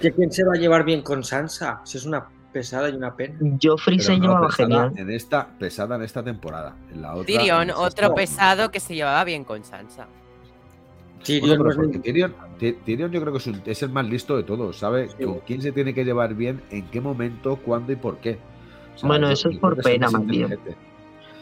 ¿Que ¿Quién se va a llevar bien con Sansa? Si es una pesada y una pena. Joffrey se no, llevaba pesada genial. En esta, pesada en esta temporada. En la otra. Tyrion, en otro pesado que se llevaba bien con Sansa. Tyrion Bueno, no Tyrion, Ty- Tyrion yo creo que es, un- es el más listo de todos, ¿sabe? Con quién se tiene que llevar bien, en qué momento, cuándo y por qué. Bueno, yo- eso es por pena, más.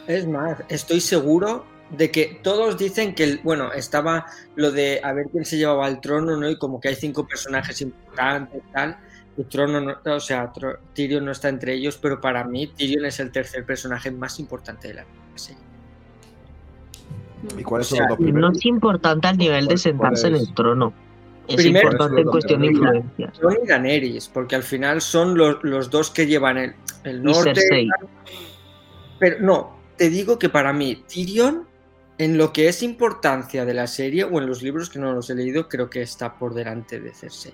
Es más, estoy seguro de que todos dicen que, bueno, estaba lo de a ver quién se llevaba el trono, ¿no? Y como que hay cinco personajes importantes, tal. El trono, no- o sea, Tyrion no está entre ellos, pero para mí Tyrion es el tercer personaje más importante de la serie. ¿Y cuáles O son sea, los dos No es importante al nivel de ¿Cuál- sentarse en el trono. Es Primero- importante en cuestión de Primero- influencias. Jon y Daenerys, porque al final son los, los dos que llevan el, el norte. Pero no, te digo que para mí Tyrion, en lo que es importancia de la serie o en los libros que no los he leído, creo que está por delante de Cersei.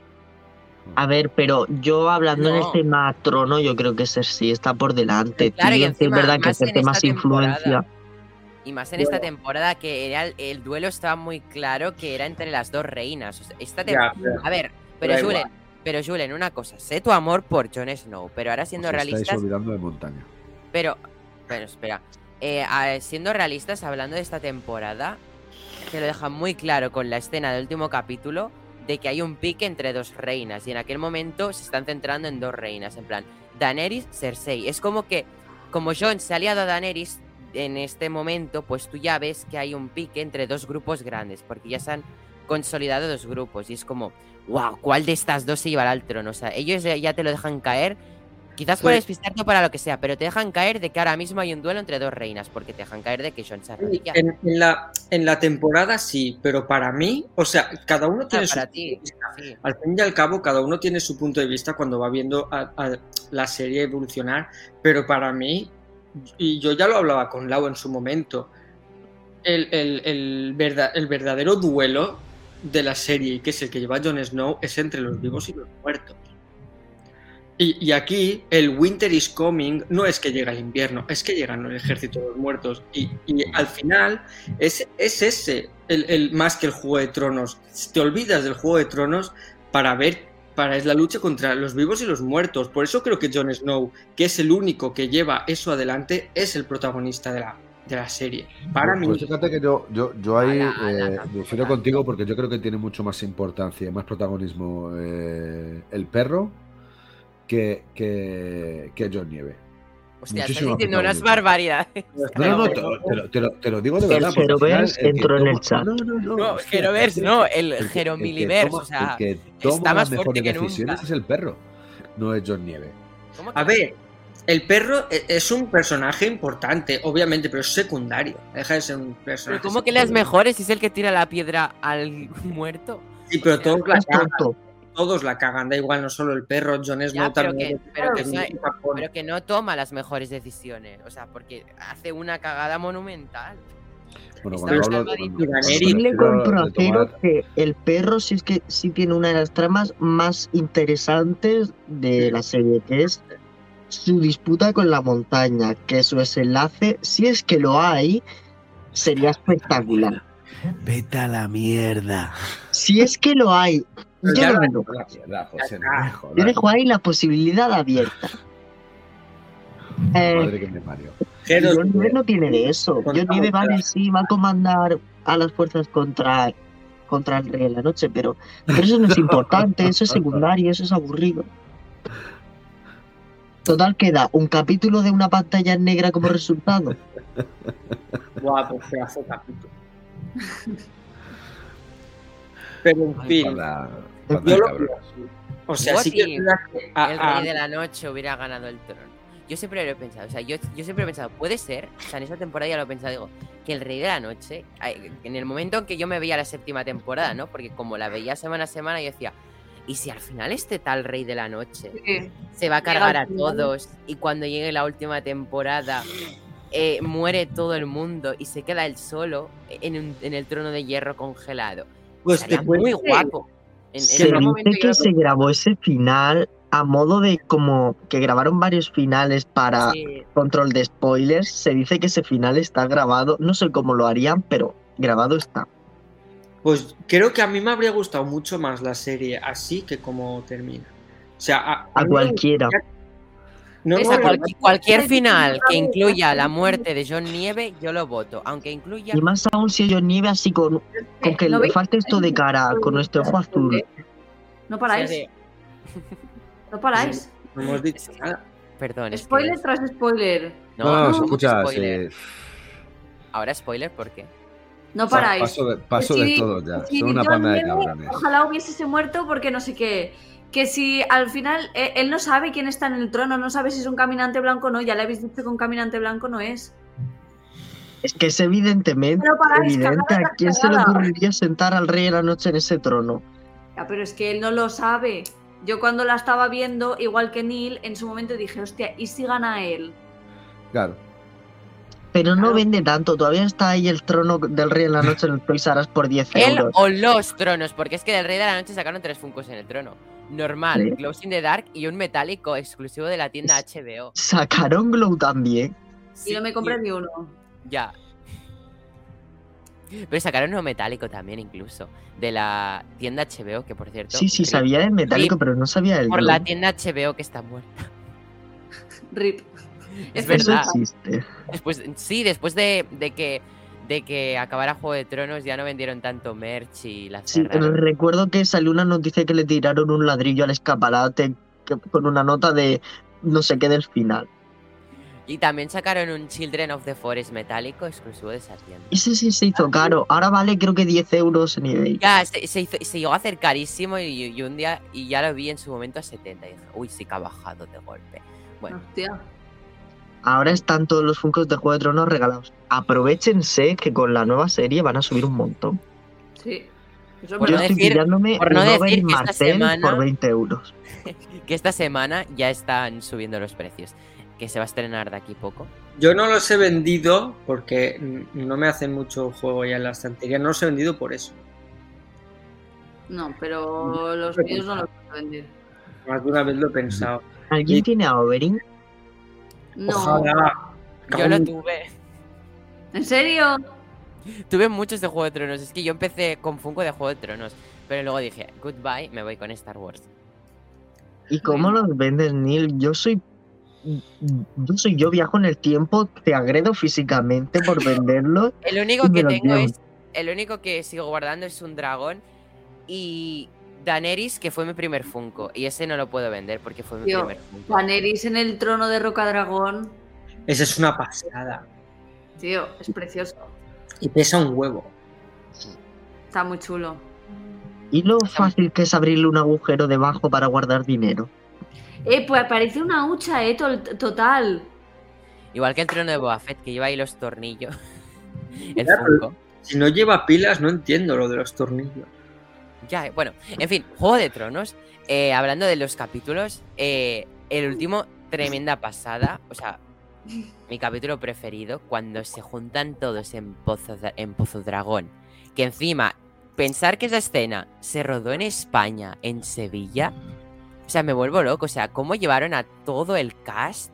A ver, pero yo hablando en el tema trono, yo creo que Cersei está por delante. Claro, y Tyrion, sí es verdad que en esta más temporada. influencia. Y más en esta temporada que era el, el duelo estaba muy claro que era entre las dos reinas. O sea, esta Ya, pero- A ver, pero da Julen, pero Julen, una cosa, sé tu amor por Jon Snow, pero ahora siendo Os estáis realistas, olvidando de montaña. pero, pero espera, Eh, a- siendo realistas, hablando de esta temporada, te lo dejan muy claro con la escena del último capítulo de que hay un pique entre dos reinas y en aquel momento se están centrando en dos reinas, en plan, Daenerys, Cersei. Es como que, como Jon se ha aliado a Daenerys en este momento, pues tú ya ves que hay un pique entre dos grupos grandes, porque ya se han consolidado dos grupos y es como, wow, ¿cuál de estas dos se llevará al trono? O sea, ellos ya- te lo dejan caer. Quizás por Pues- despistarte o para lo que sea, pero te dejan caer de que ahora mismo hay un duelo entre dos reinas, porque te dejan caer de que se arrodilla. En, en la, en la temporada sí, pero para mí, o sea, cada uno Ah, tiene su punto de vista. sí. Al fin y al cabo, cada uno tiene su punto de vista cuando va viendo a, a la serie evolucionar, pero para mí, y yo ya lo hablaba con Lau en su momento, el, el- el verda- el verdadero duelo de la serie, que es el que lleva Jon Snow, es entre los vivos y los muertos. Y, y aquí el Winter is Coming no es que llega el invierno, es que llegan el ejército de los muertos. Y, y al final es, es ese, el, el- más que el Juego de Tronos. Te olvidas del Juego de Tronos para ver, para es la lucha contra los vivos y los muertos. Por eso creo que Jon Snow, que es el único que lleva eso adelante, es el protagonista de la, de la serie. Para mí, Pues fíjate que yo, yo, yo ahí eh, difiero tanto. contigo porque yo creo que tiene mucho más importancia, más protagonismo eh, el perro que, que, que John Nieve. Hostia, estás diciendo unas barbaridades. No, no, no, te, lo- te lo, te lo- te lo digo de verdad. el que entró en el chat. No, no, no. No, que- no, el el toma- o sea, el que toma está más las fuerte mejores que nunca. decisiones es el perro, no es John Nieve. ¿Cómo que a ver, el perro e- es un personaje importante, obviamente, pero es secundario. Deja de ser un personaje. Pero ¿cómo que las mejores si es el que tira la piedra al *laughs* muerto? Sí, pero cagan. tonto. Todos la cagan, da igual, no solo el perro, Jon Snow Ya, pero también. que- pero que Claro, no- es un tapón. Pero que no toma las mejores decisiones. O sea, porque hace una cagada monumental. Bueno, cuando hablo de tomar- que el perro sí es que sí tiene una de las tramas más interesantes de la serie, que es su disputa con la montaña, que su desenlace, si es que lo hay, sería espectacular. Vete a la mierda. Si es que lo hay, yo Ya lo mierda, José, no me jodas. Yo dejo ahí la posibilidad abierta. *laughs* Eh, Madre que me parió. John Nieve no tiene de eso. John Nieve, vale, sí, va a comandar a las fuerzas contra, contra el Rey de la Noche, pero, pero eso no es importante, eso es secundario, eso es aburrido. Total, queda un capítulo de una pantalla negra como resultado. Guapo, pedazo de capítulo. *laughs* Pero en fin, yo lo. O sea, sí que es Goti, verdad que a- el a- rey de la noche hubiera ganado el trono. yo siempre lo he pensado, o sea, yo, yo siempre he pensado, puede ser, o sea, en esa temporada ya lo he pensado, digo, que el Rey de la Noche, en el momento en que yo me veía la séptima temporada, ¿no? Porque como la veía semana a semana, yo decía, ¿y si al final este tal Rey de la Noche Sí. se va a cargar a todos y cuando llegue la última temporada eh, muere todo el mundo y se queda él solo en, un- en el trono de hierro congelado? Pues te muy guapo. En- Se dice que se grabó ese final a modo de como que grabaron varios finales para Sí. control de spoilers. Se dice que ese final está grabado. No sé cómo lo harían, pero grabado está. Pues creo que a mí me habría gustado mucho más la serie así que como termina. O sea, a, A cualquiera. No, O sea, no, cual- cualquier final que incluya la muerte de John Nieve, yo lo voto. Aunque incluya. Y más aún si ellos nieve así con, con que ¿No le falte esto de cara, con nuestro ojo azul. No paráis, Sí, no paráis. no hemos dicho nada. Perdón. es que Spoiler tras spoiler. No, No, no, no, se escucha. spoiler. sí. Ahora spoiler, ¿por qué? No Pa- paráis. Paso de, paso de todos ya. si Son una John panda de cabrones. Ojalá hubiese muerto porque no sé qué. Que si al final eh, él no sabe quién está en el trono, no sabe si es un caminante blanco o no, ya le habéis dicho que un caminante blanco no es. Es que es evidentemente evidente a quién se le ocurriría sentar al rey de la noche en ese trono. Ya, pero es que él no lo sabe. Yo cuando la estaba viendo, igual que Neil, en su momento dije, hostia, ¿y si gana él? Claro. Pero no Claro. vende tanto, todavía está ahí el trono del rey de la noche en el Us por 10 Él euros. o los tronos, porque es que del Rey de la Noche sacaron tres funcos en el trono. Normal, Sí. Glows in the Dark y un metálico exclusivo de la tienda Es- HBO. Sacaron Glow también. Y no me compré ni uno. Ya. Pero sacaron uno metálico también, incluso. De la tienda HBO, que por cierto. Sí, sí, rip sabía del metálico, Rip pero no sabía del Por Glow. la tienda HBO que está muerta. Rip. Es Eso verdad. existe. Después, sí, después de, de que de que acabara Juego de Tronos ya no vendieron tanto merch y la Sí, cerraron. recuerdo que salió una noticia que le tiraron un ladrillo al escaparate que- con una nota de no sé qué del final. Y también sacaron un Children of the Forest metálico exclusivo de esa tienda. Ese sí se hizo caro. Ahora vale creo que 10 euros en eBay. Ya, se, se hizo- se llegó a hacer carísimo y, y un día, y ya lo vi en su momento a 70 y dije, uy, sí que ha bajado de golpe. Bueno, Hostia. Ahora están todos los Funkos de Juego de Tronos regalados. Aprovechense que con la nueva serie van a subir un montón. Sí. Por Yo no estoy decir- pillándome por no decir que esta semana- por 20 euros. *laughs* que esta semana ya están subiendo los precios. Que se va a estrenar de aquí poco. Yo no los he vendido porque no me hacen mucho juego ya en la estantería. No los he vendido por eso. No, pero los míos no los puedo vender. Más de una vez lo he pensado. ¿Alguien tiene a Oberyn? No. Ojalá. Yo lo tuve. ¿En serio? Tuve muchos de Juego de Tronos. Es que yo empecé con Funko de Juego de Tronos. Pero luego dije, goodbye, me voy con Star Wars. ¿Y cómo los vendes, Neil? Yo soy. Yo soy yo, viajo en el tiempo, te agredo físicamente por *laughs* venderlos. El único que lo tengo llevo. es. El único que sigo guardando es un dragón. Y Daenerys, que fue mi primer Funko. Y ese no lo puedo vender porque fue mi Tío, primer Funko. Daenerys en el trono de Roca Dragón. Esa es una pasada. Tío, es precioso. Y pesa un huevo. Está muy chulo. Y lo fácil que es abrirle un agujero debajo para guardar dinero. Eh, pues parece una hucha, eh, total. Igual que el trono de Boba Fett, que lleva ahí los tornillos. *laughs* el Claro. Funko. Si no lleva pilas, no entiendo lo de los tornillos. Ya, eh, bueno, en fin, Juego de Tronos. eh, hablando de los capítulos, eh, el último, tremenda pasada. O sea, mi capítulo preferido, cuando se juntan todos en Pozo, en Pozo Dragón. Que encima, pensar que esa escena se rodó en España, en Sevilla. O sea, me vuelvo loco. O sea, cómo llevaron a todo el cast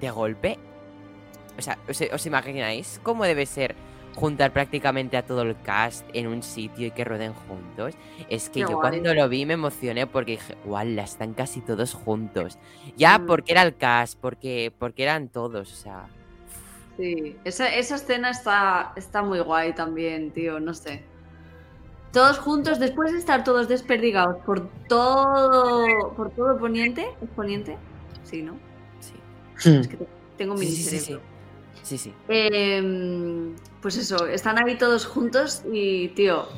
de golpe. O sea, ¿os, os imagináis cómo debe ser juntar prácticamente a todo el cast en un sitio y que rueden juntos? Es que Qué yo guay. cuando lo vi me emocioné porque dije, ¡guau! Están casi todos juntos. Ya Mm. porque era el cast, porque, porque eran todos, o sea. Sí, esa, esa escena está, está muy guay también, tío, no sé. Todos juntos, después de estar todos desperdigados por todo, por todo Poniente, ¿es Poniente? Sí, ¿no? Sí. Es que te- tengo mi Sí, sí, sí, sí. cerebro. Sí, sí. Em, pues eso, están ahí todos juntos y, tío,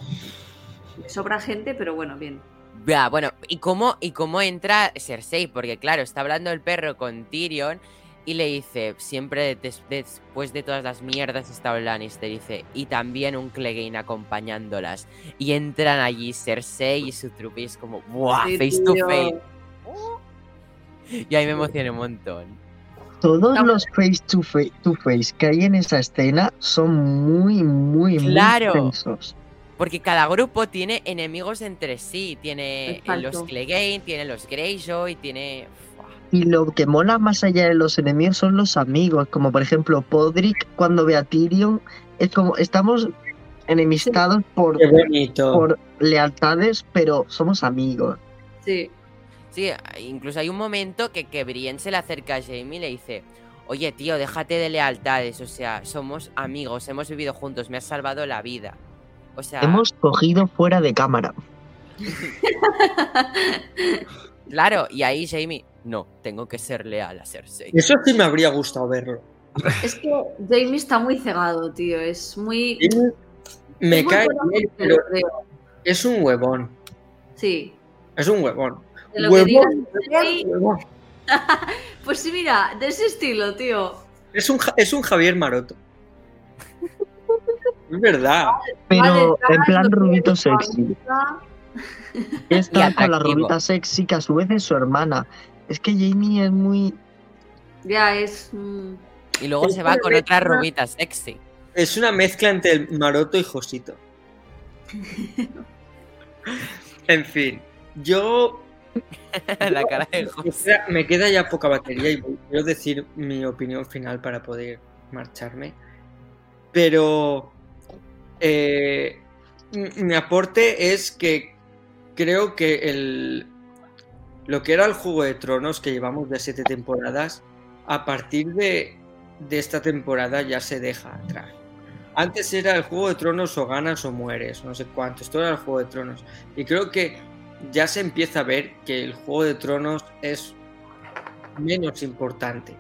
sobra gente, pero bueno, bien. Ya, bueno, ¿y cómo, ¿y cómo entra Cersei? Porque claro, está hablando el perro con Tyrion y le dice, siempre des- después de todas las mierdas está el Lannister, dice, y también un Clegane acompañándolas. Y entran allí Cersei y su trupe y es como, ¡buah! Sí, face to face. Y ahí me emocioné un montón. Todos No. los face to face, to face que hay en esa escena son muy, muy, Claro. muy tensos. Porque cada grupo tiene enemigos entre sí. Tiene eh, los. Clegane, tiene los Greyjoy, tiene... Y lo que mola más allá de los enemigos son los amigos, como por ejemplo Podrick cuando ve a Tyrion, es como estamos enemistados por, por lealtades, pero somos amigos. Sí. Sí, incluso hay un momento que, que Brienne se le acerca a Jamie y le dice, oye tío, déjate de lealtades, o sea, somos amigos, hemos vivido juntos, me has salvado la vida. O sea, Hemos cogido fuera de cámara. *laughs* claro, y ahí Jamie, no, tengo que ser leal a Cersei. Eso sí me habría gustado verlo. Es que Jamie está muy cegado, tío. Es muy. Me es cae bien, pero es un huevón. Sí. Es un huevón. De lo que digas, Huevón, Cersei, *laughs* huevón. Pues sí, mira, de ese estilo, tío. Es un, es un Javier Maroto. Es verdad. Pero en plan rubito sexy. Está con *laughs* la rubita sexy que a su vez es su hermana. Es que Jamie es muy... Ya es. mm, Y luego se va con otra rubita sexy. Es una mezcla entre el Maroto y Josito. *laughs* En fin, yo *laughs* la cara de me queda, me queda ya poca batería y quiero decir mi opinión final para poder marcharme. Pero eh, mi aporte es que creo que el, lo que era el Juego de Tronos que llevamos de siete temporadas, a partir de, de esta temporada ya se deja atrás. Antes era el Juego de Tronos o ganas o mueres, no sé cuánto. Esto era el Juego de Tronos. Y creo que ya se empieza a ver que el Juego de Tronos es menos importante.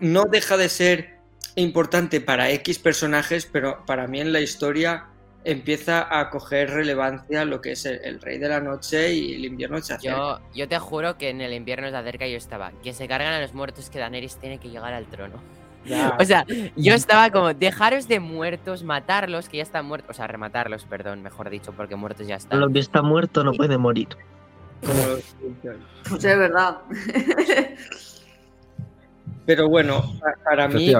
No deja de ser importante para X personajes, pero para mí en la historia empieza a coger relevancia lo que es el, Rey de la Noche y el invierno se acerca. Yo, te juro que en el invierno se acerca yo estaba, que se cargan a los muertos que Daenerys tiene que llegar al trono. Ya. O sea, yo estaba como, dejaros de muertos, matarlos, que ya están muertos. O sea, rematarlos, perdón, mejor dicho, porque muertos ya están. Lo que está muerto no puede morir. como los Simpsons. Pues es verdad. Pero bueno, pa- para mí,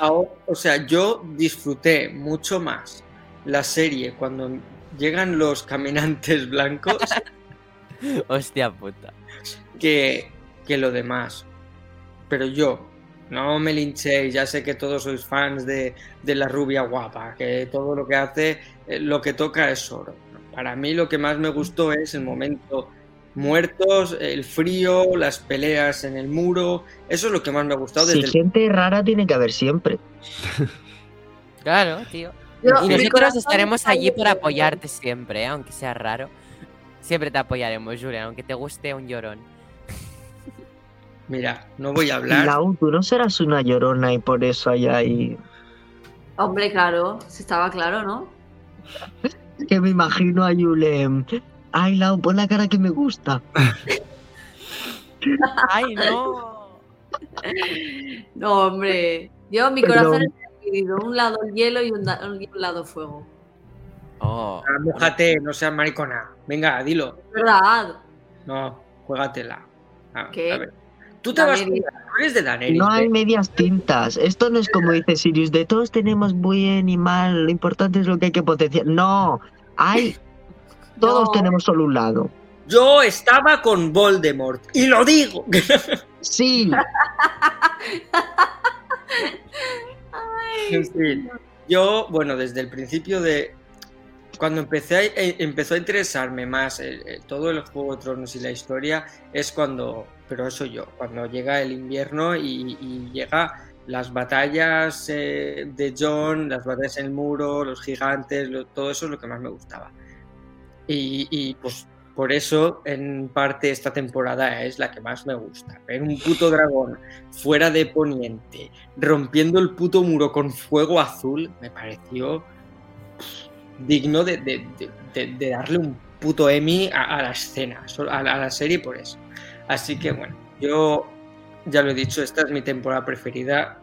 o sea, yo disfruté mucho más la serie cuando llegan los caminantes blancos *laughs* Hostia puta. que, que lo demás. Pero yo, no me linchéis, ya sé que todos sois fans de, de la rubia guapa, que todo lo que hace, eh, lo que toca es oro. Para mí lo que más me gustó es el momento muertos, el frío, las peleas en el muro, eso es lo que más me ha gustado Si desde el gente rara tiene que haber siempre. Claro, tío. Yo- Y nosotros estaremos allí para apoyarte siempre, ¿eh? aunque sea raro. Siempre te apoyaremos, Julian, aunque te guste un llorón. Mira, no voy a hablar. Lau, tú no serás una llorona y por eso hay ahí... Hombre, claro, si estaba claro, ¿no? Es *laughs* que me imagino a Yulem. Ay, Lau, pon la cara que me gusta. *laughs* ¡Ay, no! *laughs* No, hombre. Yo, mi Pero- corazón está dividido. Un lado el hielo y un, da- y un lado fuego. Oh, Ah, no seas maricona. Venga, dilo. Es verdad. No, juégatela. A- ¿Qué? a ver. Tú te vas Daenerys. tú eres de Daenerys. No hay ¿eh? medias tintas. Esto no es como dice Sirius, de todos tenemos bien y mal, lo importante es lo que hay que potenciar. No, hay... *laughs* Todos No. tenemos solo un lado. Yo estaba con Voldemort y lo digo. *laughs* Sí, *laughs* yo, bueno, desde el principio de. Cuando empecé a- eh, empezó a interesarme más el- todo el Juego de Tronos y la historia, es cuando. Pero eso yo, cuando llega el invierno y, y llega las batallas eh, de John, las batallas en el muro, los gigantes, lo- todo eso es lo que más me gustaba. Y, pues por eso, en parte, esta temporada es la que más me gusta. Ver un puto dragón fuera de Poniente, rompiendo el puto muro con fuego azul, me pareció digno de, darle un puto Emmy a, a la escena, a la serie por eso. Así que bueno, yo ya lo he dicho, esta es mi temporada preferida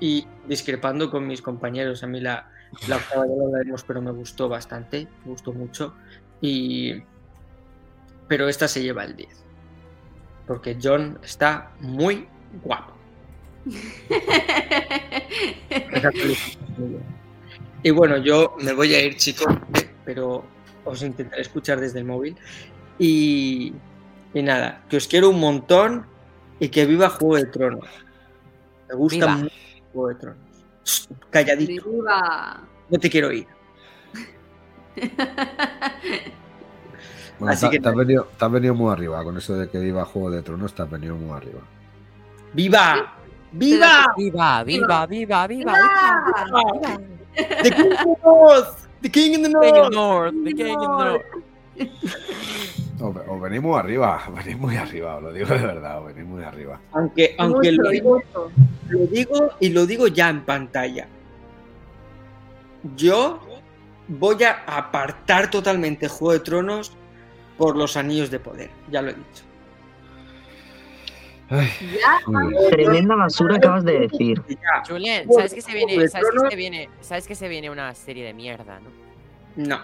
y discrepando con mis compañeros, a mí la, la octava ya lo hablaremos, pero me gustó bastante, me gustó mucho. Y... Pero esta se lleva el 10. Porque John está muy guapo. Y bueno, yo me voy a ir, chicos, pero os intentaré escuchar desde el móvil. Y, y nada, que os quiero un montón y que viva Juego de Tronos. Me gusta Viva. mucho Juego de Tronos. Shh, Calladito, Viva. no te quiero ir. *laughs* Bueno, Así te, que te has venido, te has venido muy arriba con eso de que viva Juego de Tronos, te has venido muy arriba. ¡Viva! ¡Viva! Viva, viva, viva, viva, viva. ¡Viva! ¡The King in the North! ¡The King in the King in North! North, the King in North. *laughs* O, o venís *laughs* muy arriba, venís muy arriba, os lo digo de verdad, os venís muy arriba. Aunque, aunque lo, digo, mucho. lo digo y lo digo ya en pantalla. Yo voy a apartar totalmente Juego de Tronos por los anillos de poder. Ya lo he dicho. Ay. Tremenda basura acabas de decir. Julen, ¿sabes que se viene, sabes que se viene, sabes que se viene una serie de mierda, ¿no? No.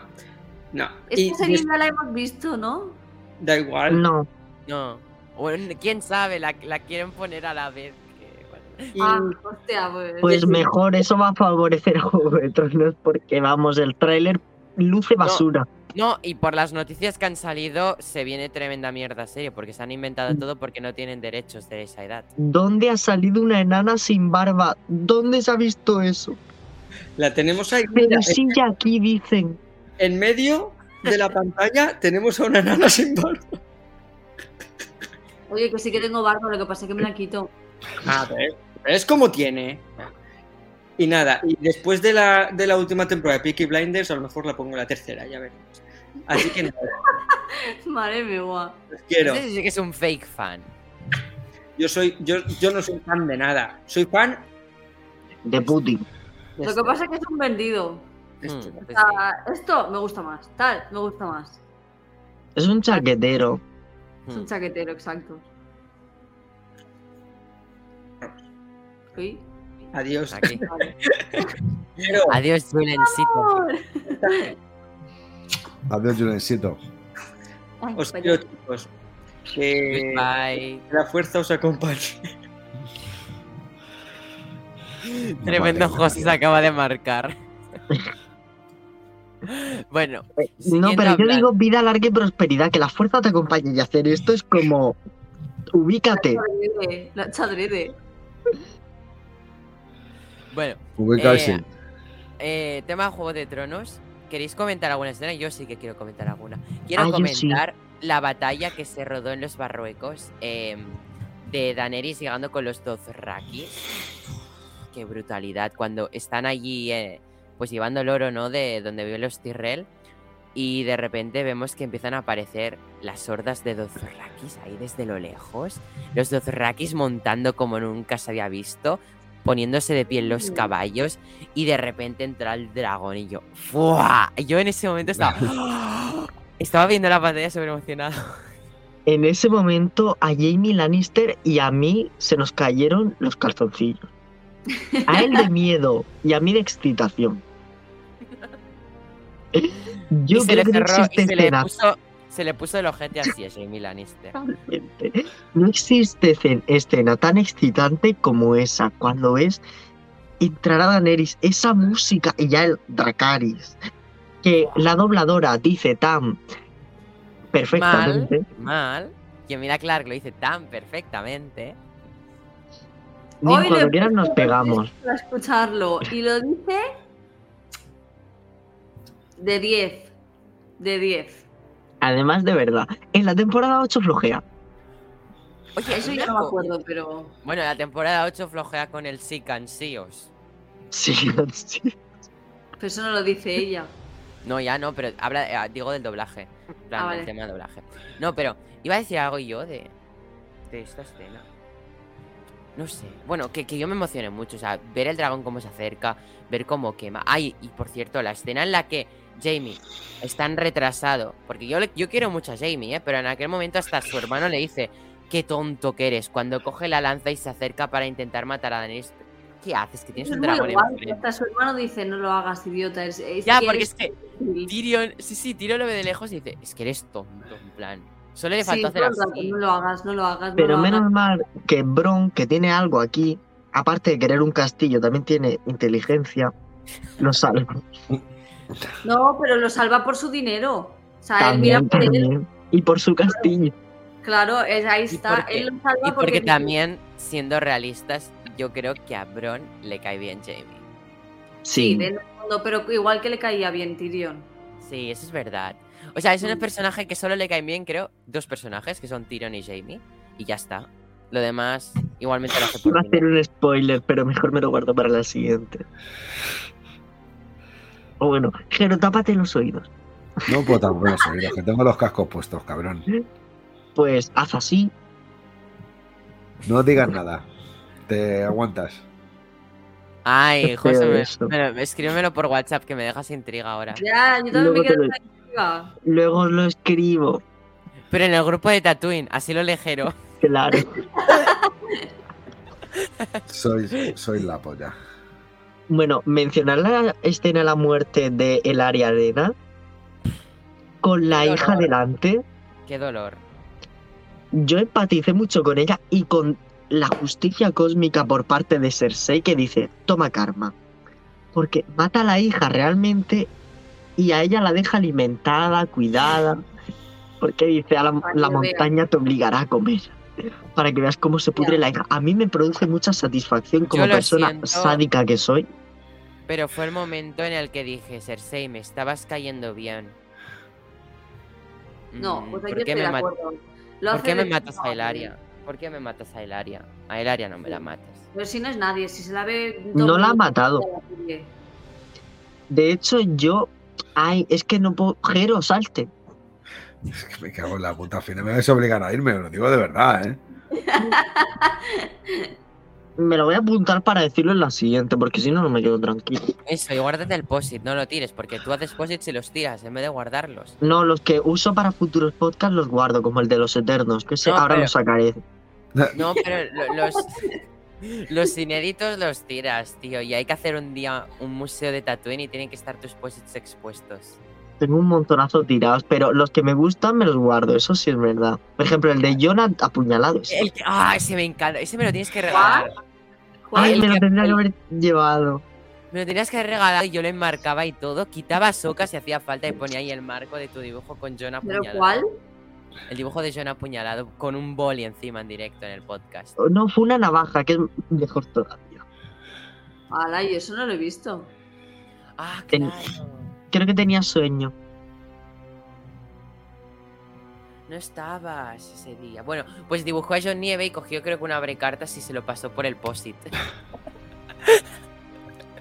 No. Esta serie ya la hemos visto, ¿no? Da igual. No, No. Bueno, quién sabe, la, la quieren poner a la vez. Y- Ah, hostia, pues. pues mejor eso va a favorecer a Juego de Tronos porque vamos, el tráiler luce basura. No, y por las noticias que han salido, se viene tremenda mierda serie, porque se han inventado todo porque no tienen derechos de esa edad. ¿Dónde ha salido una enana sin barba? ¿Dónde se ha visto eso? la tenemos ahí. Mira, Pero sí, ya aquí dicen. en medio de la pantalla tenemos a una nana sin barba. Oye, que sí que tengo barba, lo que pasa es que me la quito. A ver, es como tiene. Y nada, y después de la, de la última temporada de Peaky Blinders, a lo mejor la pongo en la tercera, ya veremos. Así que nada, *laughs* Madre mía, guau. os quiero. Ese sí que es un fake fan. Yo soy, yo, yo no soy fan de nada. Soy fan De Putin. Lo que pasa es que es un vendido. Este. Mm, O pues sea, esto me gusta más, tal, me gusta más. Es un chaquetero. sí. Es un Mm. chaquetero, exacto. Uy. Adiós. Aquí. Vale. Quiero. Adiós, Julencito. *laughs* Adiós, Julencito. Os quiero, chicos. Que Bye. la fuerza os acompañe. Tremendo. José se acaba de marcar. *laughs* bueno, No, siguiendo pero yo digo vida larga y prosperidad, que la fuerza te acompañe y hacer esto es como. Ubícate. La chadrede. Bueno, Ubicarse. Eh, eh, tema Juego de Tronos. ¿Queréis comentar alguna escena? Yo sí que quiero comentar alguna. Quiero Ah, sí. comentar la batalla que se rodó en los Barruecos em, de Daenerys llegando con los Dothraki. Qué brutalidad. Cuando están allí, eh, pues llevando el oro, ¿no? De donde viven los Tyrell. Y de repente vemos que empiezan a aparecer las hordas de Dothrakis ahí desde lo lejos. Los Dothrakis montando como nunca se había visto, poniéndose de pie en los caballos y de repente entra el dragón y yo, ¡fua! Yo en ese momento *laughs* estaba... Estaba viendo la pantalla súper emocionado. En ese momento a Jamie Lannister y a mí se nos cayeron los calzoncillos. A él de *laughs* miedo y a mí de excitación. *laughs* Yo y se creo le que no y existe se le escena puso, se le puso el ojete así a Jamie Lannister. No existe cen- escena tan excitante como esa, cuando ves entrar a Daenerys, esa música y ya el Dracaris, que la dobladora dice tan perfectamente. mal. Que mira Clark lo dice tan perfectamente. Ni Hoy cuando le quieras nos pegamos. Para escucharlo. Y lo dice. De 10. De 10. Además, de verdad, en la temporada 8 flojea. Oye, Eso ya no me acuerdo, pero. Bueno, la temporada 8 flojea con el sí cansíos. Sí, sí. *laughs* Pero eso no lo dice ella. No, ya no, pero habla, eh, digo del doblaje. En plan, Ah, del tema de doblaje. No, pero iba a decir algo yo de, de esta escena. No sé. Bueno, que, que yo me emocioné mucho. O sea, ver el dragón cómo se acerca, ver cómo quema. Ay, y por cierto, la escena en la que Jamie, están retrasado. Porque yo, le- yo quiero mucho a Jamie, ¿eh? Pero en aquel momento hasta su hermano le dice, qué tonto que eres, cuando coge la lanza y se acerca para intentar matar a Daenerys. ¿Qué haces? Que tienes Es un dragón hasta su hermano dice, no lo hagas, idiota. Es, es Ya, que porque eres es que imbécil". Tyrion, sí, sí, Tyrion lo ve de lejos y dice, es que eres tonto, en plan. Solo le Sí, faltó hacer todo el rato, así. no lo hagas, no lo hagas. no Pero lo menos hagas. mal que Bron, que tiene algo aquí, aparte de querer un castillo, también tiene inteligencia, lo salva. No, pero lo salva por su dinero. O sea, él mira También, por él. también. Y por su castillo. Claro, es- ahí está. porque- él lo salva Y porque porque también, siendo realistas, yo creo que a Bron le cae bien Jamie. Sí, Sí. de fondo, pero igual que le caía bien Tyrion. Sí, eso es verdad. O sea, es un Mm. personaje que solo le caen bien, creo, dos personajes, que son Tyrion y Jamie. Y ya está. Lo demás, igualmente lo hace por Iba a hacer dinero. un spoiler, pero mejor me lo guardo para la siguiente. O bueno, Jero, tápate los oídos. No puedo tampoco los oídos, que tengo los cascos puestos, cabrón. Pues haz así. No digas nada. Te aguantas. Ay, José, me- escríbemelo por WhatsApp que me dejas intriga ahora. Ya, yo también Luego me quedo lo- tranquila. Luego lo escribo. Pero en el grupo de Tatooine, así lo ligero. Claro. Soy, soy la polla. Bueno, mencionar la escena de la muerte de El Área Arena con la Qué hija dolor. delante. Qué dolor. Yo empaticé mucho con ella y con la justicia cósmica por parte de Cersei que dice, toma karma. Porque mata a la hija realmente y a ella la deja alimentada, cuidada. Porque dice, a la, montaña te obligará a comer. Para que veas cómo se pudre la hija. A mí me produce mucha satisfacción como persona siento. sádica que soy. Pero fue el momento en el que dije, Cersei, me estabas cayendo bien. No, Mm, pues aquí ¿por qué estoy de me mat- ¿Por qué me matas a madre. Ilaria? ¿Por qué me matas a Ilaria? A Ilaria no me la matas. Pero si no es nadie, si se la ve. No la ha matado. De hecho, yo. Ay, es que no puedo. Jero, salte. Es *laughs* que me cago en la puta. Al final me vais a obligar a irme, lo digo de verdad, ¿eh? *laughs* Me lo voy a apuntar para decirlo en la siguiente, porque si no, no me quedo tranquilo. Eso, y guárdate el posit, no lo tires, porque tú haces posits y los tiras en vez de guardarlos. No, los que uso para futuros podcasts los guardo, como el de los eternos, que ese No, ahora pero- lo sacaré. No, pero lo- los, los inéditos los tiras, tío. Y hay que hacer un día un museo de Tatooine y tienen que estar tus posits expuestos. Tengo un montonazo tirados, pero los que me gustan me los guardo, eso sí es verdad. Por ejemplo, el de Jonah apuñalado. ese. El que- ¡Ah! Ese me encanta. Ese me lo tienes que regalar. Ay, me lo tendría que haber llevado. Me lo tenías que regalar y yo lo enmarcaba y todo. Quitaba soca si hacía falta y ponía ahí el marco de tu dibujo con John ¿Pero apuñalado. cuál? El dibujo de John apuñalado con un boli encima en directo en el podcast. No, fue una navaja, que es mejor todavía. Ala, y eso no lo he visto. Ah, claro. Creo que tenía sueño. No estabas ese día. Bueno, pues dibujó a John Nieve y cogió creo que un abrecartas y se lo pasó por el posit.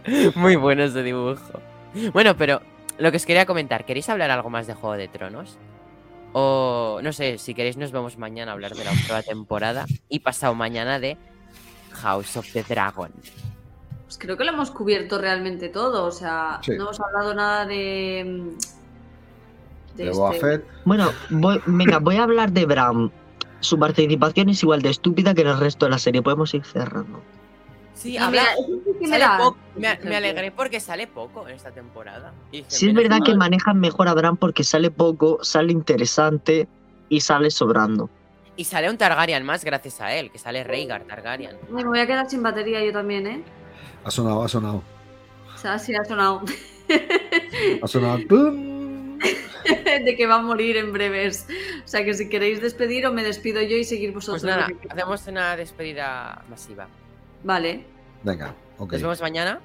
*laughs* Muy bueno ese dibujo. Bueno, pero lo que os quería comentar, ¿queréis hablar algo más de Juego de Tronos? O no sé, si queréis nos vemos mañana a hablar de la octava temporada y pasado mañana de House of the Dragon. Pues creo que lo hemos cubierto realmente todo. O sea, Sí. no hemos hablado nada de. De Boba este- Fett. Bueno, voy, venga, voy a hablar de Bram. Su participación es igual de estúpida que en el resto de la serie. Podemos ir cerrando. Sí, habla. me sale da- poco- me, me alegré porque sale poco en esta temporada. Dije, Sí es verdad que manejan mejor a Bram porque sale poco, sale interesante y sale sobrando. Y sale un Targaryen más gracias a él, que sale Rhaegar Targaryen. Me voy a quedar sin batería yo también, ¿eh? Ha sonado, ha sonado. O sea, sí ha sonado. Ha sonado. ¡Tum! *laughs* de que va a morir en breves. O sea que si queréis despedir o me despido yo y seguir vosotros. Pues nada, hacemos una despedida masiva. Vale. Venga, ok. Nos vemos mañana.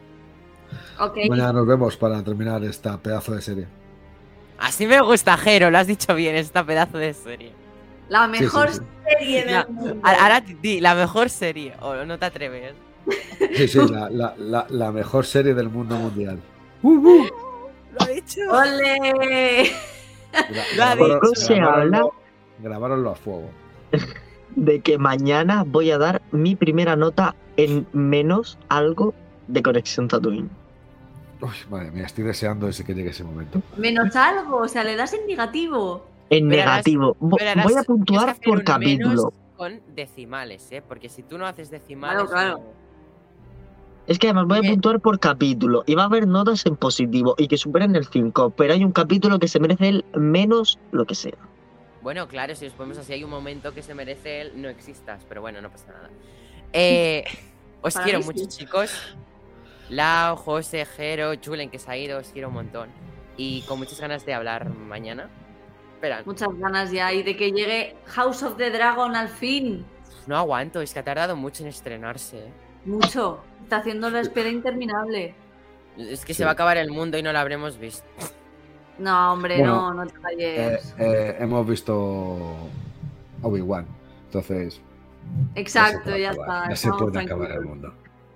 Ok. Mañana nos vemos para terminar esta pedazo de serie. Así me gusta, Jero, lo has dicho bien, esta pedazo de serie. La Sí, sí, mejor sí. serie del mundo. Ahora di- di, la mejor serie, o no te atreves. Sí, sí, *laughs* la, la- la- la mejor serie del mundo mundial. Lo ha dicho. ¡Ole! Gra- Lo ha grabaron- dicho. Se habla. grabaronlo- a fuego. De que mañana voy a dar mi primera nota en menos algo de conexión Tatooine. Uy, madre mía, estoy deseando ese que llegue ese momento. Menos algo, o sea, le das en negativo. En Pero negativo. Harás- Voy a puntuar por capítulo. menos con decimales, ¿eh? Porque si tú no haces decimales. claro. no- Es que además voy a Bien. puntuar por capítulo y va a haber notas en positivo y que superen el 5, pero hay un capítulo que se merece el menos lo que sea. Bueno, claro, si nos ponemos así, hay un momento que se merece el no existas, pero bueno, no pasa nada. *laughs* Eh, os Para quiero mucho, sí. chicos. Lau, José, Jero, Julen, que se ha ido, os quiero un montón. Y con muchas ganas de hablar mañana. Espera, Muchas ganas ya y de que llegue House of the Dragon al fin. no aguanto, es que ha tardado mucho en estrenarse. ¿eh? Mucho. Está haciendo la espera interminable. Es que Sí. se va a acabar el mundo y no lo habremos visto. No, hombre, Bueno, no, no te Eh, calles. eh, hemos visto Obi-Wan, entonces. Exacto, ya está. Ya se puede acabar el mundo.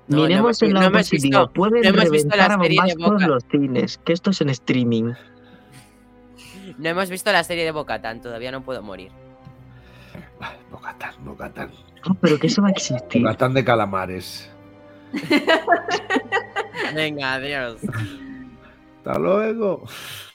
No, Miremos hemos- el no visto- Pueden no hemos visto la serie de Boca. los cines, que esto es en streaming. No hemos visto la serie de Bocatan, todavía no puedo morir. Ay, Bocatán, Bocatán. Ah, pero que eso va a existir. Bocatán de calamares. Venga, adiós. Hasta luego.